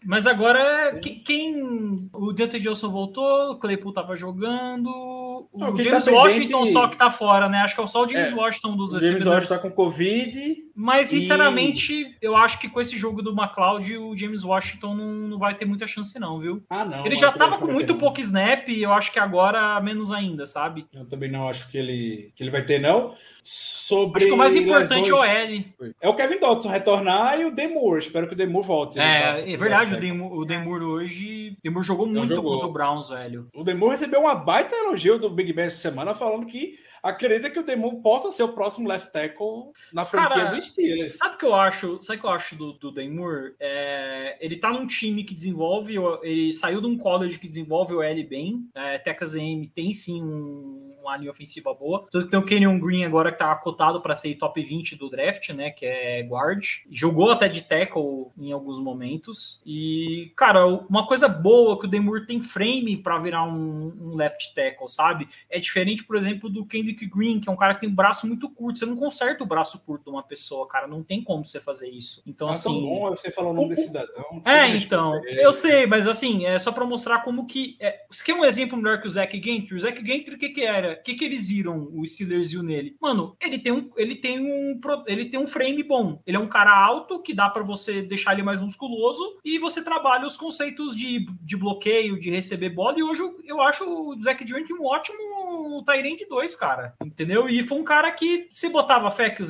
Speaker 2: Mas agora, que- quem. O Deontay Johnson voltou, o Claypool tava jogando. O
Speaker 1: Não,
Speaker 2: James
Speaker 1: tá pendente-
Speaker 2: Washington só que tá fora, né? Acho que é só o James
Speaker 1: É,
Speaker 2: Washington dos
Speaker 1: O James. Washington tá com Covid.
Speaker 2: Mas,
Speaker 1: E-
Speaker 2: sinceramente, eu acho que com esse jogo do McLeod, o James Washington não, não vai ter muita chance, não, viu?
Speaker 1: Ah, não.
Speaker 2: ele já tava com muito pouco snap, e eu acho que agora menos ainda, sabe?
Speaker 1: Eu também não acho que ele, que ele vai ter, não. Sobre
Speaker 2: Acho que o mais importante é o L.
Speaker 1: É o Kevin Dodson retornar e o Demur. Espero que o Demur volte. Tá
Speaker 2: É, é verdade, o
Speaker 1: de
Speaker 2: Demur, o Demur hoje. Demur jogou
Speaker 1: Não
Speaker 2: muito
Speaker 1: jogou.
Speaker 2: contra o Browns, velho.
Speaker 1: O Demur recebeu uma baita elogio do Big Ben essa semana, falando que acredita que o Demur possa ser o próximo left tackle na franquia
Speaker 2: Cara,
Speaker 1: do Steelers.
Speaker 2: sabe o que eu acho? Sabe o que eu acho do, do Demur? É, ele tá num time que desenvolve, ele saiu de um college que desenvolve o L bem. É, Texas A&M tem sim um, uma linha ofensiva boa. Tanto que tem o Kenyon Green agora que tá cotado para ser top 20 do draft, né? Que é guard. Jogou até de tackle em alguns momentos. E, cara, uma coisa boa que o Demur tem frame para virar um, um left tackle, sabe? É diferente, por exemplo, do Kendrick Green, que é um cara que tem um braço muito curto. Você não conserta o braço curto de uma pessoa, cara. Não tem como você fazer isso. Então,
Speaker 1: Ah, tão
Speaker 2: assim.
Speaker 1: bom você falar o nome desse cidadão.
Speaker 2: É,
Speaker 1: Todo
Speaker 2: então, eu sei, mas assim, é só pra mostrar como que. É, você quer um exemplo melhor que o Zac Gentry? O Zac Gentry, o que que era? O que que eles viram, o Steelers viu nele? Mano, ele tem um, ele tem um, ele tem um frame bom. Ele é um cara alto que dá pra você deixar ele mais musculoso e você trabalha os conceitos de, de bloqueio, de receber bola. E hoje eu, acho o Zac Gentry um ótimo Tyrande 2, cara. Entendeu? E foi um cara que você botava fé que o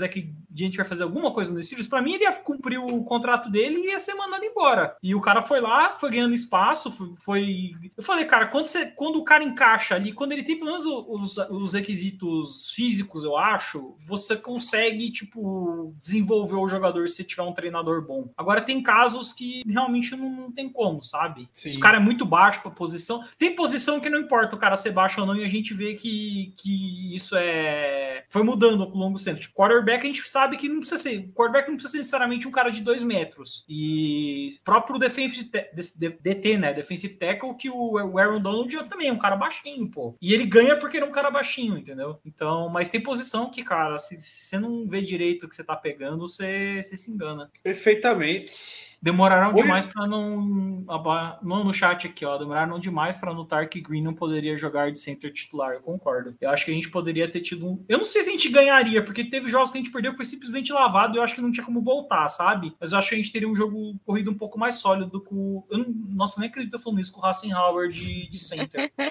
Speaker 2: Zac Gentry vai fazer alguma coisa no Steelers, pra mim ele ia cumprir o contrato dele e ia ser mandado embora. E o cara foi lá, foi ganhando espaço, foi. Eu falei, cara, quando, você, quando o cara encaixa ali, quando ele tem pelo menos os, os requisitos físicos, eu acho, você consegue, tipo, desenvolver o jogador se tiver um treinador bom. Agora tem casos que realmente não, não tem como, sabe?
Speaker 1: Sim.
Speaker 2: O cara é muito baixo pra posição. Tem posição que não importa o cara ser baixo ou não, e a gente vê que, que isso é. Foi mudando ao longo do tempo. Tipo, quarterback a gente sabe que não precisa ser. Quarterback não precisa ser necessariamente um cara de dois metros. E próprio defensive DT, né? Defensive tackle, que o, o Aaron Donald é também um cara baixinho, pô. E ele ganha porque ele é um cara baixinho, entendeu? Então, mas tem posição que, cara, se, se você não vê direito o que você tá pegando, você, você se engana.
Speaker 1: Perfeitamente.
Speaker 2: Demoraram
Speaker 1: Oi?
Speaker 2: demais para não. Não no chat aqui, ó. Demoraram demais para notar que Green não poderia jogar de center titular. Eu concordo. Eu acho que a gente poderia ter tido um. Eu não sei se a gente ganharia, porque teve jogos que a gente perdeu que foi simplesmente lavado e eu acho que não tinha como voltar, sabe? Mas eu acho que a gente teria um jogo corrido um pouco mais sólido com. o- Eu não... Nossa, nem acredito falando isso com o Hassenhauer de, de center.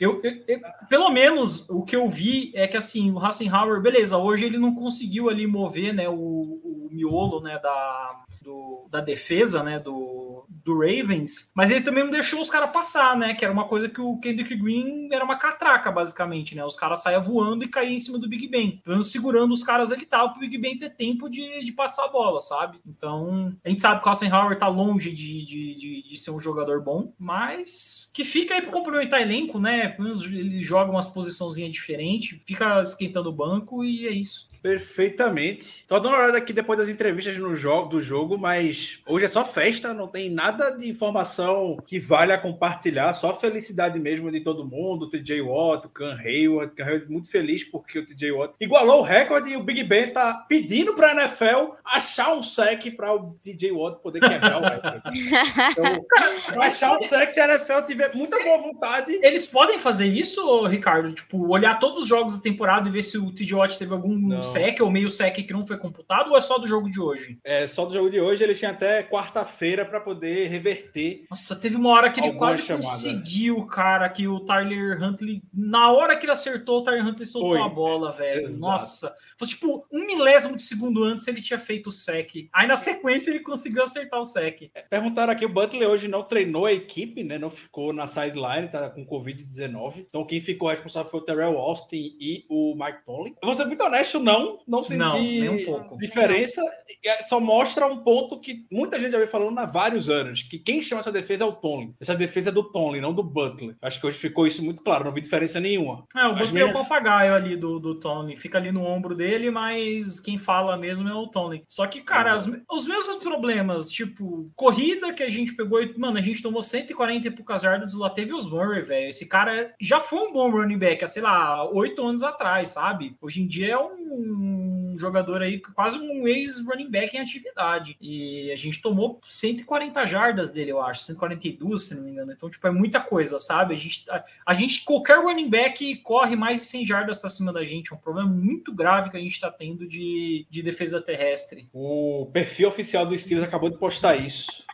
Speaker 2: Eu, eu- eu- pelo menos o que eu vi é que assim, o Hassenhauer, beleza, hoje ele não conseguiu ali mover né, o, o miolo né, da, do- da defesa né, do, do Ravens, mas ele também não deixou os caras passar, né? Que era uma coisa que o Kendrick Green era uma catraca, basicamente, né? Os caras saíam voando e caíam em cima do Big Ben. Pelo menos segurando os caras ali tava pro Big Ben ter tempo de, de passar a bola, sabe? Então, a gente sabe que o Hassenhauer tá longe de, de, de, de ser um jogador bom, mas que fica aí para complementar elenco, né? Pelo menos ele joga umas posiçãozinhas diferentes, fica esquentando o banco e é isso.
Speaker 1: Perfeitamente. Tô dando uma olhada aqui depois das entrevistas no jogo, do jogo, mas hoje é só festa, não tem nada de informação que valha compartilhar, só felicidade mesmo de todo mundo. O TJ Watt, o Can Hayward, Can Hayward muito feliz porque o TJ Watt igualou o recorde e o Big Ben tá pedindo pra NFL achar um sec para o TJ Watt poder quebrar o recorde. Então, achar um sec se a NFL tiver muita boa vontade.
Speaker 2: Eles podem fazer isso, Ricardo? Tipo, olhar todos os jogos da temporada e ver se o TJ Watt teve algum
Speaker 1: Não.
Speaker 2: Sec ou meio sec que não foi computado ou é só do jogo de hoje?
Speaker 1: É, só do jogo de hoje ele tinha até quarta-feira para poder reverter
Speaker 2: Nossa, teve uma hora que ele quase
Speaker 1: chamada.
Speaker 2: conseguiu, cara, que o Tyler Huntley, na hora que ele acertou, o Tyler Huntley soltou
Speaker 1: Foi.
Speaker 2: a bola, velho.
Speaker 1: Exato.
Speaker 2: Nossa, tipo um milésimo de segundo antes ele tinha feito o sec. Aí na sequência ele conseguiu acertar o sec.
Speaker 1: Perguntaram aqui, o Butler hoje não treinou a equipe, né? Não ficou na sideline, tá com Covid-19. Então quem ficou responsável foi o Terrell Austin e o Mike Tomlin. Eu vou ser muito honesto, não. Não senti
Speaker 2: Não, nem um pouco.
Speaker 1: diferença. É- Só mostra um ponto que muita gente já vem falando há vários anos, que quem chama essa defesa é o Tomlin. Essa defesa é do Tomlin, não do Butler. Acho que hoje ficou isso muito claro, não vi diferença nenhuma.
Speaker 2: É, o Butler é o
Speaker 1: minhas-
Speaker 2: papagaio ali do, do. Fica ali no ombro dele, mas quem fala mesmo é o Tony. Só que, cara, as- os mesmos problemas, tipo, corrida que a gente pegou e, mano, a gente tomou 140 e poucas yardas do Latavius Murray, velho. Esse cara já foi um bom running back há, sei lá, oito anos atrás, sabe? Hoje em dia é um jogador aí, quase um ex-running back em atividade. E a gente tomou 140 jardas dele, eu acho, 142, se não me engano. Então, tipo, é muita coisa, sabe? A gente, a, a gente qualquer running back corre mais de 100 jardas pra cima da gente. É um problema muito grave que a gente tá tendo de, de defesa terrestre.
Speaker 1: O perfil oficial do Steelers acabou de postar isso.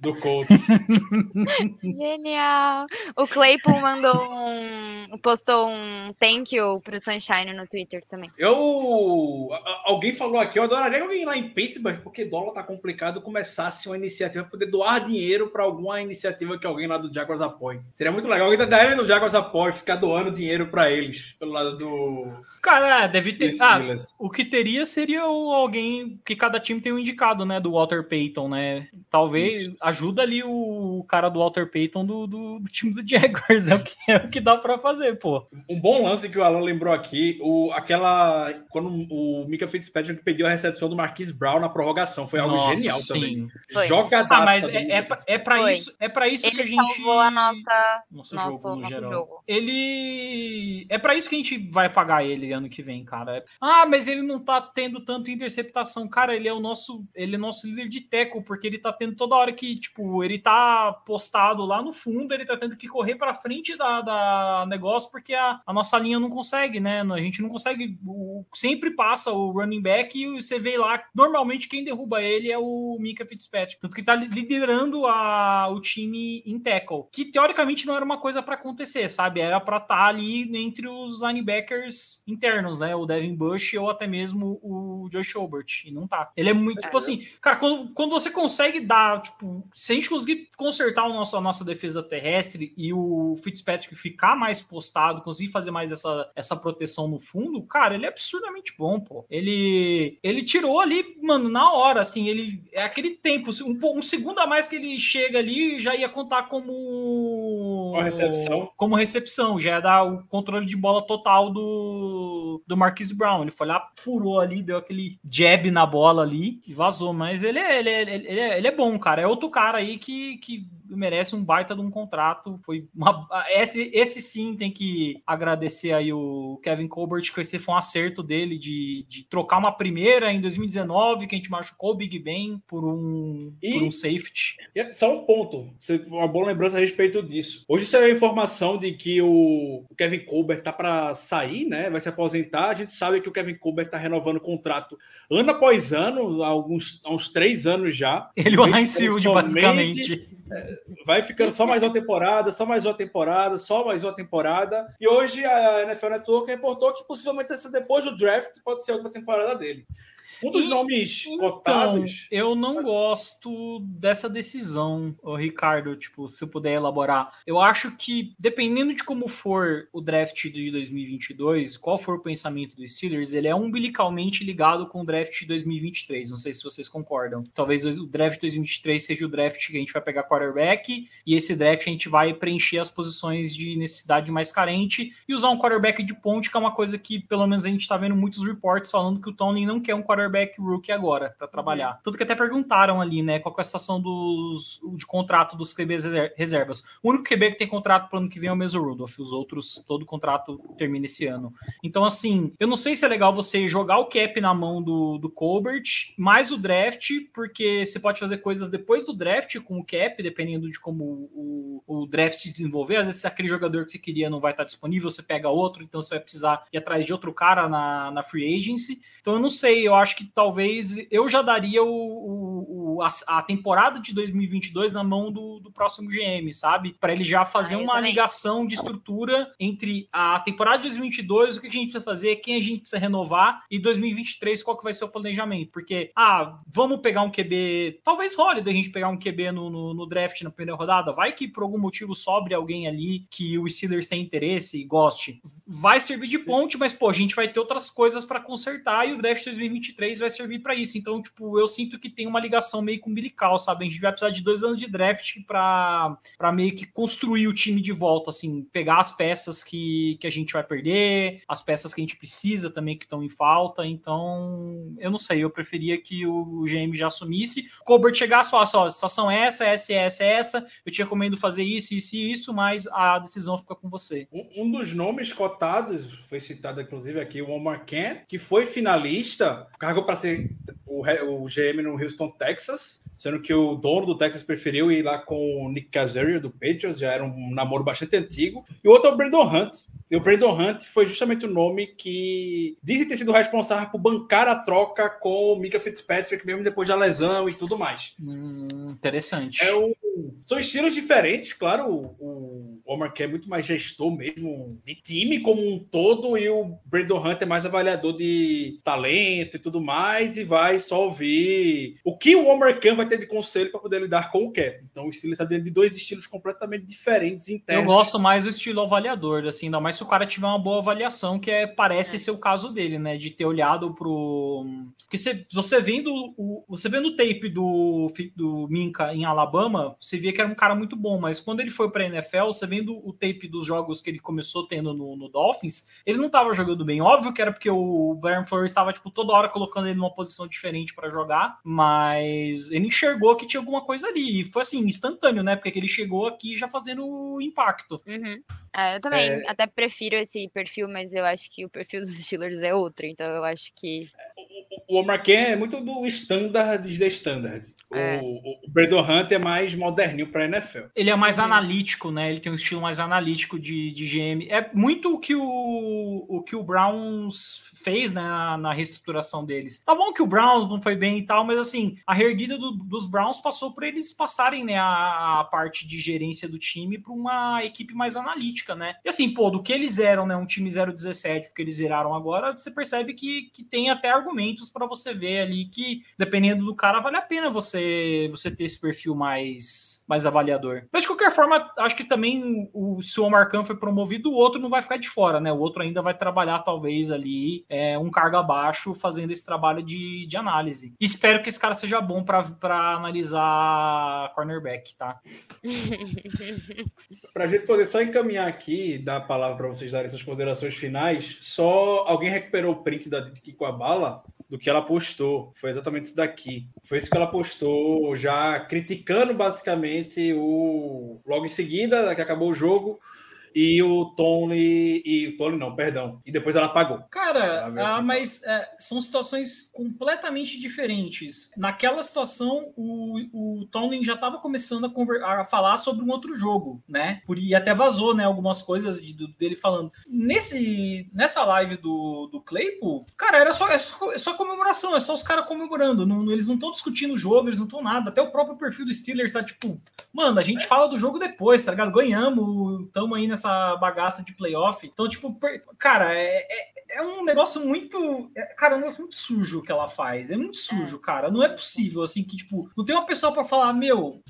Speaker 1: Do Colts.
Speaker 3: Genial! O Claypool mandou um. postou um thank you pro Sunshine no Twitter também.
Speaker 1: Eu. Alguém falou aqui, eu adoraria que alguém lá em Pittsburgh, porque dólar tá complicado, começasse uma iniciativa poder doar dinheiro para alguma iniciativa que alguém lá do Jaguars apoie. Seria muito legal alguém da área do Jaguars apoie, ficar doando dinheiro para eles, pelo lado do,
Speaker 2: Cara, é, deve ter. Ah, o que teria seria alguém que cada time tem um indicado, né? Do Walter Payton, né? Talvez
Speaker 1: Isso.
Speaker 2: Ajuda ali o cara do Walter Payton do, do, do time do Jaguars. É o, que, é o que dá pra fazer, pô.
Speaker 1: Um bom lance que o Alan lembrou aqui, o, aquela. Quando o Mika Fitzpatrick pediu a recepção do Marquise Brown na prorrogação. Foi algo
Speaker 2: Nossa,
Speaker 1: genial
Speaker 2: sim.
Speaker 1: também.
Speaker 3: Foi.
Speaker 1: Jogadaça.
Speaker 2: Ah, mas é, é, é
Speaker 3: Foi.
Speaker 2: isso, é pra isso que a
Speaker 3: Ele
Speaker 2: gente.
Speaker 3: salvou a nossa.
Speaker 2: Nosso,
Speaker 3: nosso-
Speaker 2: jogo no
Speaker 3: nosso
Speaker 2: geral.
Speaker 3: jogo.
Speaker 2: Ele. É pra isso que a gente vai pagar ele ano que vem, cara. Ah, mas ele não tá tendo tanto interceptação. Cara, ele é o nosso. Ele é nosso líder de teco, porque ele tá tendo toda hora que, tipo, ele tá postado lá no fundo, ele tá tendo que correr pra frente da, da negócio, porque a, a nossa linha não consegue, né? A gente não consegue. o- sempre passa o running back e você vê lá. Normalmente quem derruba ele é o Mika Fitzpatrick. Tanto que tá liderando a, o time em tackle. Que teoricamente não era uma coisa pra acontecer, sabe? Era pra estar ali entre os linebackers internos, né? O Devin Bush ou até mesmo o Josh Schobert. E não tá. Ele é muito, tipo assim, cara, quando, quando você consegue dar, tipo, se a gente conseguir consertar o nosso, a nossa defesa terrestre e o Fitzpatrick ficar mais postado, conseguir fazer mais essa, essa proteção no fundo, cara, ele é absurdamente bom, pô. Ele, ele tirou ali, mano, na hora, assim, ele é aquele tempo, um, um segundo a mais que ele chega ali já ia contar como
Speaker 1: Uma recepção.
Speaker 2: como recepção, já ia dar o controle de bola total do, do Marquise Brown. Ele foi lá, furou ali, deu aquele jab na bola ali e vazou. Mas ele é, ele é, ele é, ele é bom, cara. É outro cara aí que, que merece um baita de um contrato. Foi uma, esse, esse sim tem que agradecer aí o Kevin Colbert, que esse foi um acerto dele de, de trocar uma primeira em 2019, que a gente machucou o Big Ben por um,
Speaker 1: E-
Speaker 2: por um safety.
Speaker 1: É Só um ponto, uma boa lembrança a respeito disso. Hoje saiu a informação de que o o Kevin Colbert tá para sair, né? Vai se aposentar. A gente sabe que o Kevin Colbert tá renovando o contrato ano após ano, há alguns há uns três anos já.
Speaker 2: Ele e o Heinz basicamente.
Speaker 1: Vai ficando só mais uma temporada, só mais uma temporada, só mais uma temporada. E hoje a NFL Network reportou que possivelmente essa depois do draft pode ser a última temporada dele. Um dos
Speaker 2: E-
Speaker 1: nomes
Speaker 2: Então,
Speaker 1: cotados.
Speaker 2: eu não gosto dessa decisão, Ricardo, tipo, se eu puder elaborar. Eu acho que, dependendo de como for o draft de 2022, qual for o pensamento dos Steelers, ele é umbilicalmente ligado com o draft de 2023. Não sei se vocês concordam. Talvez o draft de 2023 seja o draft que a gente vai pegar quarterback, e esse draft a gente vai preencher as posições de necessidade mais carente e usar um quarterback de ponte, que é uma coisa que, pelo menos, a gente tá vendo muitos reports falando que o Tony não quer um quarterback rookie agora para trabalhar. Tanto que até perguntaram ali, né, qual é a situação dos, de contrato dos QBs reser- reservas. O único QB que tem contrato pro ano que vem é o Mason Rudolph, os outros, todo contrato termina esse ano. Então, assim, eu não sei se é legal você jogar o cap na mão do, do Colbert, mais o draft, porque você pode fazer coisas depois do draft com o cap, dependendo de como o, o draft se desenvolver. Às vezes, se aquele jogador que você queria não vai estar disponível, você pega outro, então você vai precisar ir atrás de outro cara na, na free agency. Então, eu não sei, eu acho que talvez eu já daria o- o- a, a temporada de 2022 na mão do, do próximo GM, sabe? Para ele já fazer
Speaker 3: Ah,
Speaker 2: uma
Speaker 3: também.
Speaker 2: ligação de estrutura entre a temporada de 2022, o que a gente precisa fazer, quem a gente precisa renovar, e 2023, qual que vai ser o planejamento. Porque, ah, vamos pegar um QB, talvez role da gente pegar um QB no, no, no draft na primeira rodada, vai que por algum motivo sobre alguém ali que o Steelers tem interesse e goste. Vai servir de ponte, mas, pô, a gente vai ter outras coisas para consertar e o draft 2023 vai servir para isso. Então, tipo, eu sinto que tem uma ligação meio com umbilical, sabe? A gente vai precisar de dois anos de draft para meio que construir o time de volta, assim, pegar as peças que, que a gente vai perder, as peças que a gente precisa também que estão em falta. Então, eu não sei, eu preferia que o GM já assumisse. O Colbert chegasse e falasse: ó, situação é essa, essa, essa, essa. Eu te recomendo fazer isso, isso e isso, mas a decisão fica com você.
Speaker 1: Um, dos nomes cotados, foi citado inclusive aqui, o Omar Kent, que foi finalista, cargou para ser o, o GM no Houston, Texas, sendo que o dono do Texas preferiu ir lá com o Nick Casario do Patriots, já era um namoro bastante antigo. E o outro é o Brandon Hunt. E o Brandon Hunt foi justamente o nome que dizem ter sido responsável por bancar a troca com o Mika Fitzpatrick, mesmo depois da lesão e tudo mais.
Speaker 2: Hum, interessante.
Speaker 1: É o... São estilos diferentes, claro. O, o Omar Key é muito mais gestor mesmo de time como um todo, e o Brandon Hunt é mais avaliador de talento e tudo mais, e vai só ouvir o que o Omar Key vai ter de conselho para poder lidar com o Cap. Então o estilo está dentro de dois estilos completamente diferentes
Speaker 2: Eu
Speaker 1: internos.
Speaker 2: gosto mais do estilo avaliador, assim, ainda mais se o cara tiver uma boa avaliação, que é, parece
Speaker 3: É.
Speaker 2: ser o caso dele, né? De ter olhado pro. Porque você, você vendo o. Você vendo o tape do, do Minka em Alabama, você via que era um cara muito bom, mas quando ele foi pra NFL, você vendo o tape dos jogos que ele começou tendo no, no Dolphins, ele não tava jogando bem. Óbvio que era porque o Brian Flores estava, tipo, toda hora colocando ele numa posição diferente pra jogar, mas ele enxergou que tinha alguma coisa ali. E foi assim, instantâneo, né? Porque ele chegou aqui já fazendo impacto.
Speaker 3: Uhum. É, eu também até prefiro esse perfil, mas eu acho que o perfil dos Steelers é outro, então eu acho que.
Speaker 1: O Omar Key é muito do standard de standard.
Speaker 3: É.
Speaker 1: O, o Brandon Hunt é mais moderninho para NFL.
Speaker 2: Ele é mais analítico, né? Ele tem um estilo mais analítico de, de GM. É muito o que o, o que o Browns fez né, na, na reestruturação deles. Tá bom que o Browns não foi bem e tal, mas assim, a reerguida do- dos Browns passou por eles passarem né, a, a parte de gerência do time para uma equipe mais analítica, né? E assim, pô, do que eles eram, né? Um time 0-17, porque eles viraram agora, você percebe que, que tem até argumentos para você ver ali que, dependendo do cara, vale a pena você, você ter esse perfil mais, mais avaliador. Mas de qualquer forma, acho que também o, se o Omar Khan foi promovido, o outro não vai ficar de fora, né? O outro ainda vai trabalhar, talvez, ali, é, um cargo abaixo, fazendo esse trabalho de, de análise. Espero que esse cara seja bom para analisar cornerback, tá?
Speaker 1: Para a gente poder só encaminhar aqui dar a palavra para vocês darem suas considerações finais, só alguém recuperou o print da a bala do que ela postou. Foi exatamente isso daqui. Foi isso que ela postou, já criticando basicamente o. Logo em seguida, que acabou o jogo, e o Tony. E o Tony não, perdão. E depois ela apagou.
Speaker 2: Cara,
Speaker 1: meu
Speaker 2: ah, mas é, são situações completamente diferentes. Naquela situação, o, o Tomlin já estava começando a, conver- a falar sobre um outro jogo, né? Por, e até vazou, né? Algumas coisas de- do- dele falando. Nesse, nessa live do, do Claypool, cara, era só, é só, é só comemoração, é só os caras comemorando. Não- eles não estão discutindo o jogo, eles não estão nada. Até o próprio perfil do Steelers tá tipo, mano, a gente fala do jogo depois, tá ligado? Ganhamos, estamos aí nessa bagaça de playoff. Então, tipo, per- cara, é, é, é um negócio muito. é- cara, é um negócio muito sujo que ela faz. É muito sujo, cara. Não é possível, assim, que, tipo, não tem uma pessoa pra falar, meu.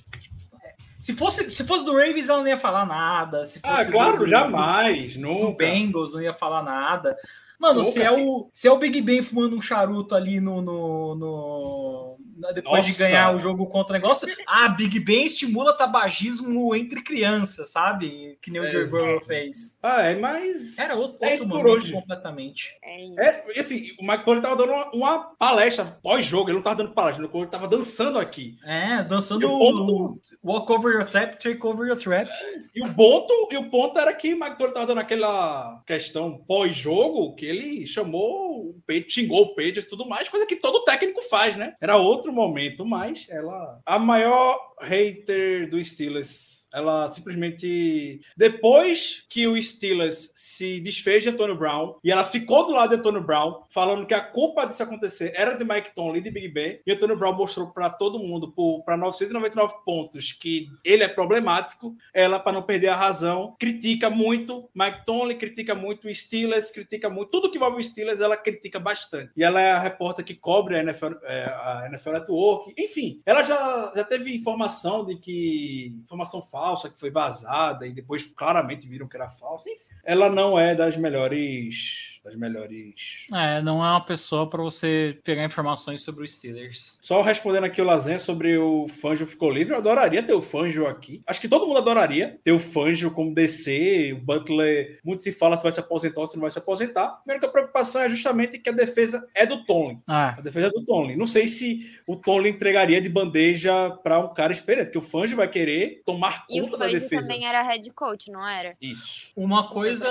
Speaker 2: é, Se fosse, se fosse do Ravens, ela não ia falar nada. Se
Speaker 1: Ah,
Speaker 2: fosse
Speaker 1: claro,
Speaker 2: do,
Speaker 1: jamais.
Speaker 2: do
Speaker 1: Nunca.
Speaker 2: Bengals, não ia falar nada. Mano,
Speaker 1: Nunca.
Speaker 2: se é, o, se é o Big Ben fumando um charuto ali no. no, no- na- depois de
Speaker 1: Nossa.
Speaker 2: ganhar o jogo contra o negócio, ah, Big Ben estimula tabagismo entre crianças, sabe? Que nem o Joe. Burrow fez.
Speaker 1: Ah, é, mas.
Speaker 2: Era outro,
Speaker 1: é
Speaker 2: outro
Speaker 1: isso por hoje.
Speaker 2: completamente.
Speaker 3: É.
Speaker 1: É, e assim, o Mike Tony tava dando uma, uma palestra pós-jogo, ele não tava dando palestra, ele tava dançando aqui.
Speaker 2: É, dançando
Speaker 1: o ponto-
Speaker 2: o Walk Over Your Trap, Take Over Your Trap.
Speaker 1: E o ponto, e o ponto era que o Mike Tony tava dando aquela questão pós-jogo, que ele chamou o peito, xingou o peito e tudo mais, coisa que todo técnico faz, né? Era outro momento, mas ela. A maior hater do Steelers. Ela simplesmente. Depois que o Steelers se desfez de Antônio Brown e ela ficou do lado de Antônio Brown, falando que a culpa disso acontecer era de Mike Tomlin e de Big Ben, e Antônio Brown mostrou para todo mundo, para 999 pontos, que ele é problemático. Ela, para não perder a razão, critica muito Mike Tomlin, critica muito o Steelers, critica muito. Tudo que envolve o Steelers, ela critica bastante. E ela é a repórter que cobre a NFL, é, a NFL Network. Enfim, ela já, já teve informação de que. informação falsa que foi vazada e depois claramente viram que era falsa. Enfim, ela não é das melhores das melhores.
Speaker 2: É, não é uma pessoa para você pegar informações sobre os Steelers.
Speaker 1: Só respondendo aqui o Lazen sobre o Fanjo ficou livre, eu adoraria ter o Fanjo aqui. Acho que todo mundo adoraria ter o Fanjo como DC, o Butler. Muito se fala se vai se aposentar ou se não vai se aposentar. A primeira preocupação é justamente que a defesa é do Tomlin.
Speaker 2: Ah.
Speaker 1: A defesa é do Tomlin. Não sei se o Tomlin entregaria de bandeja para um cara experiente, porque o Fanjo vai querer tomar
Speaker 3: E
Speaker 1: conta da defesa.
Speaker 3: também era head coach, não era?
Speaker 1: Isso.
Speaker 2: Uma coisa.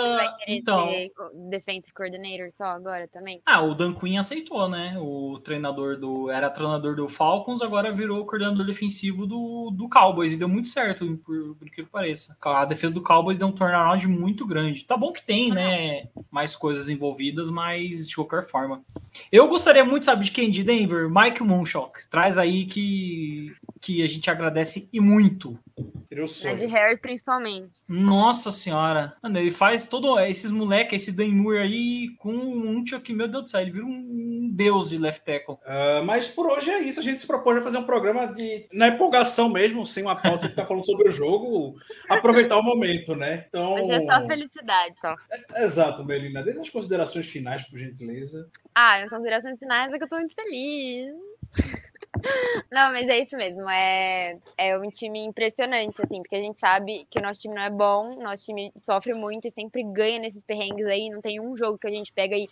Speaker 3: Então, querer
Speaker 2: Então.
Speaker 3: defensive coordinator só agora também.
Speaker 2: Ah, o Dan Quinn aceitou, né? O treinador do. Era treinador do Falcons, agora virou coordenador defensivo do, do Cowboys e deu muito certo, por, por que pareça. A defesa do Cowboys deu um turnaround muito grande. Tá bom que tem, né? Mais coisas envolvidas, mas de qualquer forma. Eu gostaria muito, sabe, de quem de Denver? Mike Moonshock. Traz aí que, que a gente agradece e muito.
Speaker 1: Sonho.
Speaker 3: de Harry, principalmente.
Speaker 2: Nossa senhora. Mano, ele faz todo. Esses moleques, esse Dan Moore aí, com um que, meu Deus do céu, ele vira um deus de left tackle.
Speaker 1: Ah, mas por hoje é isso. A gente se propôs a fazer um programa de na empolgação mesmo, sem uma pausa e ficar falando sobre o jogo, aproveitar o momento, né? Então,
Speaker 3: Hoje é só felicidade, só.
Speaker 1: exato, Melina. Desde as considerações finais, por gentileza.
Speaker 3: Ah, em considerações finais é que eu tô muito feliz. Não, mas é isso mesmo. É, é um time impressionante, assim, porque a gente sabe que o nosso time não é bom, nosso time sofre muito e sempre ganha nesses perrengues aí. Não tem um jogo que a gente pega e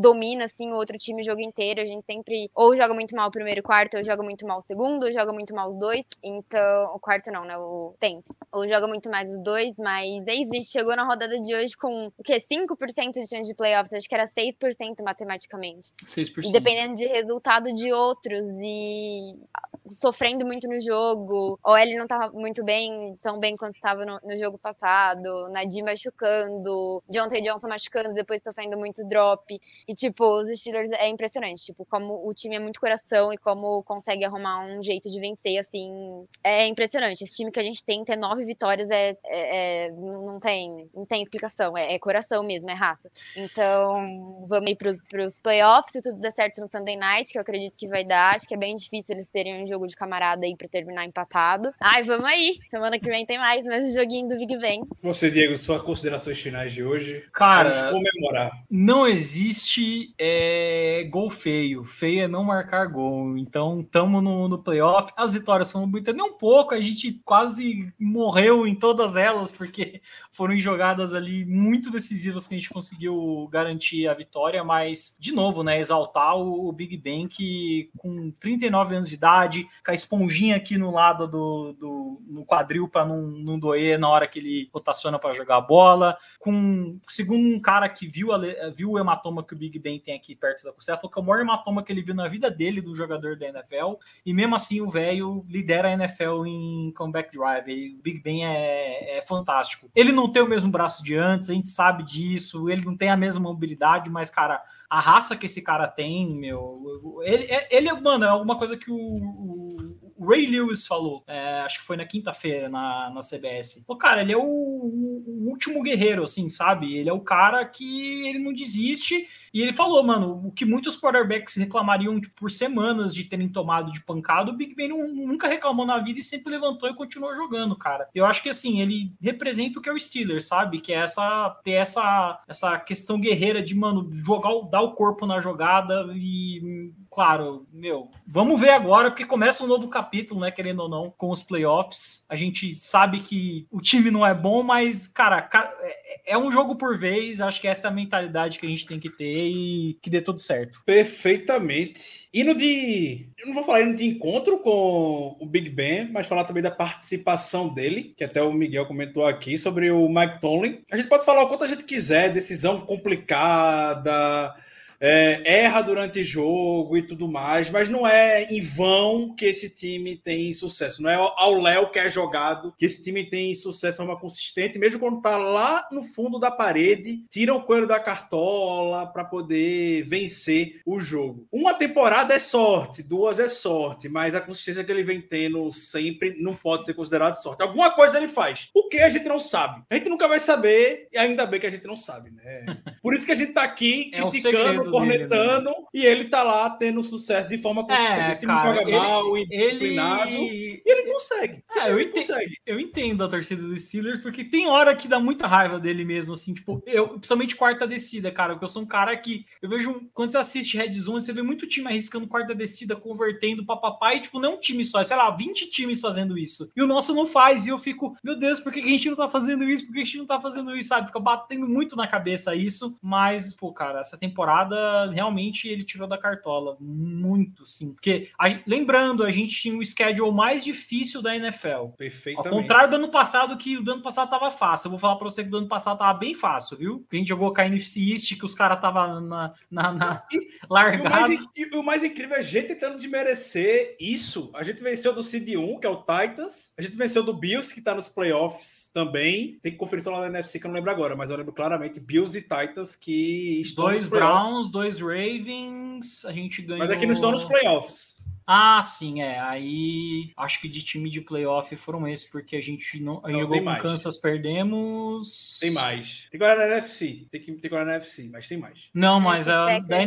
Speaker 3: domina, assim, o outro time o jogo inteiro. A gente sempre ou joga muito mal o primeiro quarto, ou joga muito mal o segundo, ou joga muito mal os dois. Então, o quarto não, né? O tempo. Ou joga muito mais os dois, mas é isso. A gente chegou na rodada de hoje com o quê? 5% de chance de playoffs. Acho que era 6% matematicamente.
Speaker 2: 6%.
Speaker 3: E dependendo de resultado de outros e I. sofrendo muito no jogo, ou ele não tava muito bem, tão bem quanto estava no, no jogo passado, Nadim machucando, Deontay Johnson machucando, depois sofrendo muito drop. E, tipo, os Steelers é impressionante, tipo, como o time é muito coração e como consegue arrumar um jeito de vencer, assim, é impressionante. Esse time que a gente tem, ter nove vitórias é, é- é- não tem, não tem explicação, é, é coração mesmo, é raça. Então, vamos aí pros, pros playoffs, se tudo der certo no Sunday Night, que eu acredito que vai dar. Acho que é bem difícil eles terem um jogo de camarada aí pra terminar empatado. Ai, vamos aí! Semana que vem tem mais, mais um joguinho do Big Ben.
Speaker 1: Você, Diego, suas considerações finais de hoje.
Speaker 2: Cara,
Speaker 1: Vamos comemorar.
Speaker 2: não existe é, gol feio. Feio é não marcar gol. Então, estamos no, no playoff. As vitórias foram muitas, nem um pouco. A gente quase morreu em todas elas, porque foram jogadas ali muito decisivas que a gente conseguiu garantir a vitória. Mas, de novo, né, exaltar o, o Big Ben, que com 39 anos de idade, com a esponjinha aqui no lado do, do no quadril para não, não doer na hora que ele rotaciona para jogar a bola com segundo um cara que viu, a viu o hematoma que o Big Ben tem aqui perto da costela, falou que é o maior hematoma que ele viu na vida dele do jogador da NFL, e mesmo assim o velho lidera a NFL em comeback drive. E o Big Ben é, é fantástico. Ele não tem o mesmo braço de antes, a gente sabe disso, ele não tem a mesma mobilidade, mas, cara, a raça que esse cara tem, meu. Ele, ele é, mano, é alguma coisa que o, o- o Ray Lewis falou, é, acho que foi na quinta-feira na, na CBS. Pô, cara, ele é o, o último guerreiro, assim, sabe? Ele é o cara que ele não desiste. E ele falou, mano, o que muitos quarterbacks reclamariam tipo, por semanas de terem tomado de pancada, o Big Ben nu- nunca reclamou na vida e sempre levantou e continuou jogando, cara. Eu acho que assim, ele representa o que é o Steelers, sabe? Que é essa ter essa, essa questão guerreira de, mano, jogar, dar o corpo na jogada e, claro, meu, vamos ver agora, porque começa um novo capítulo, né, querendo ou não, com os playoffs. A gente sabe que o time não é bom, mas, cara, ca- é- é um jogo por vez, acho que essa é a mentalidade que a gente tem que ter e que dê tudo certo.
Speaker 1: Perfeitamente. Indo de. Eu não vou falar indo de encontro com o Big Ben, mas falar também da participação dele, que até o Miguel comentou aqui, sobre o Mike Tomlin. A gente pode falar o quanto a gente quiser, decisão complicada. É, erra durante o jogo e tudo mais, mas não é em vão que esse time tem sucesso. Não é ao Léo que é jogado que esse time tem sucesso de forma consistente, mesmo quando tá lá no fundo da parede, tiram o coelho da cartola para poder vencer o jogo. Uma temporada é sorte, duas é sorte, mas a consistência que ele vem tendo sempre não pode ser considerada sorte. Alguma coisa ele faz. O que a gente não sabe. A gente nunca vai saber, e ainda bem que a gente não sabe, né? Por isso que a gente tá aqui
Speaker 2: É
Speaker 1: criticando,
Speaker 2: segredo
Speaker 1: cornetando, e ele tá lá tendo sucesso de forma consistente.
Speaker 2: É,
Speaker 1: Se
Speaker 2: cara,
Speaker 1: joga mal, indisciplinado,
Speaker 2: Ele...
Speaker 1: e ele consegue.
Speaker 2: É, eu entendo.
Speaker 1: consegue.
Speaker 2: Eu entendo a torcida dos Steelers, porque tem hora que dá muita raiva dele mesmo, assim, tipo, eu, principalmente quarta descida, cara, porque eu sou um cara que, eu vejo, quando você assiste Red Zone, você vê muito time arriscando quarta descida, convertendo papapá, e, tipo, não é um time só, é, sei lá, 20 times fazendo isso, e o nosso não faz, e eu fico, meu Deus, por que a gente não tá fazendo isso, por que a gente não tá fazendo isso, sabe, fica batendo muito na cabeça isso, mas, pô, cara, essa temporada, realmente, ele tirou da cartola, muito, sim, porque, a- lembrando, a gente tinha o schedule mais difícil da NFL, ao contrário do ano passado, que o do ano passado tava fácil. Eu vou falar pra você que do ano passado tava bem fácil, viu? Porque a gente jogou com a NFC East, que os caras tava na, na, na
Speaker 1: E o, mais,
Speaker 2: largada.
Speaker 1: e o mais incrível é a gente tentando desmerecer isso. A gente venceu do Seed 1, que é o Titans. A gente venceu do Bills, que tá nos playoffs também. Tem que conferir só lá na NFC, que eu não lembro agora, mas eu lembro claramente Bills e Titans que estão
Speaker 2: Dois
Speaker 1: nos
Speaker 2: Browns, dois Ravens, a gente ganhou.
Speaker 1: Mas aqui não estão nos playoffs.
Speaker 2: Ah, sim, é. Aí acho que de time de playoff foram esses, porque a gente não.
Speaker 1: Não,
Speaker 2: jogou com
Speaker 1: mais.
Speaker 2: Kansas, perdemos.
Speaker 1: Tem mais. Tem agora na NFC. Tem que tem agora na NFC, mas tem mais.
Speaker 2: Não, mas a, da, da,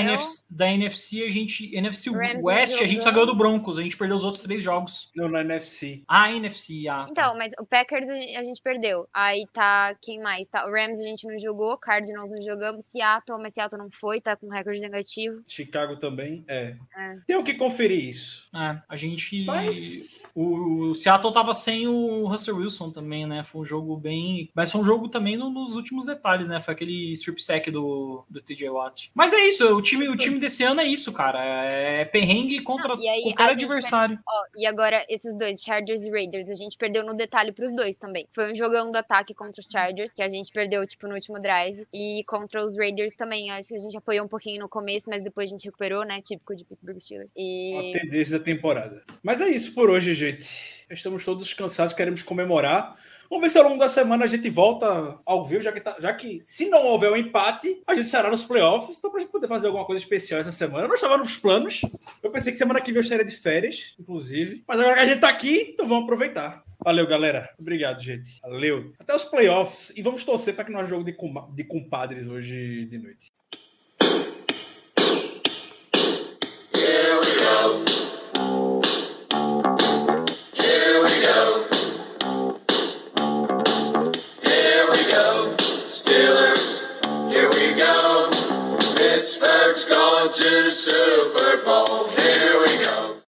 Speaker 2: NFC, da NFC a gente. NFC
Speaker 3: Rams
Speaker 2: West a gente só ganhou do Broncos, a gente perdeu os outros três jogos.
Speaker 1: Não, na NFC.
Speaker 2: Ah, NFC, ah. tá.
Speaker 3: Então, mas o Packers a gente perdeu. Aí tá quem mais? Tá, o Rams a gente não jogou, Cardinals não jogamos, Seattle, mas Seattle não foi, tá com recorde negativo.
Speaker 1: Chicago também. É.
Speaker 3: É.
Speaker 1: Tem que conferir isso.
Speaker 2: É, a gente.
Speaker 1: Mas.
Speaker 2: O, o Seattle tava sem o Russell Wilson também, né? Foi um jogo bem. Mas foi um jogo também no- nos últimos detalhes, né? Foi aquele strip sack do, do TJ Watt. Mas é isso, o time, o time desse ano é isso, cara. É perrengue contra
Speaker 3: e aí
Speaker 2: qualquer adversário.
Speaker 3: Ó, e agora esses dois, Chargers e Raiders, a gente perdeu no detalhe pros dois também. Foi um jogão do ataque contra os Chargers, que a gente perdeu, tipo, no último drive. E contra os Raiders também. Acho que a gente apoiou um pouquinho no começo, mas depois a gente recuperou, né? Típico de Pittsburgh Steelers. E.
Speaker 1: a tendência da temporada. Mas é isso por hoje, gente. Estamos todos cansados, queremos comemorar. Vamos ver se ao longo da semana a gente volta ao vivo, já que, tá- já que se não houver um empate, a gente será nos playoffs. Então, pra gente poder fazer alguma coisa especial essa semana. Não estava nos planos. Eu pensei que semana que vem eu estaria de férias, inclusive. Mas agora que a gente tá aqui, então vamos aproveitar. Valeu, galera. Obrigado, gente. Valeu. Até os playoffs. E vamos torcer para que não haja jogo de, com- de compadres hoje de noite.
Speaker 5: Here we go. Here we go. Steelers, here we go. Pittsburgh's going to the Super Bowl. Here we go.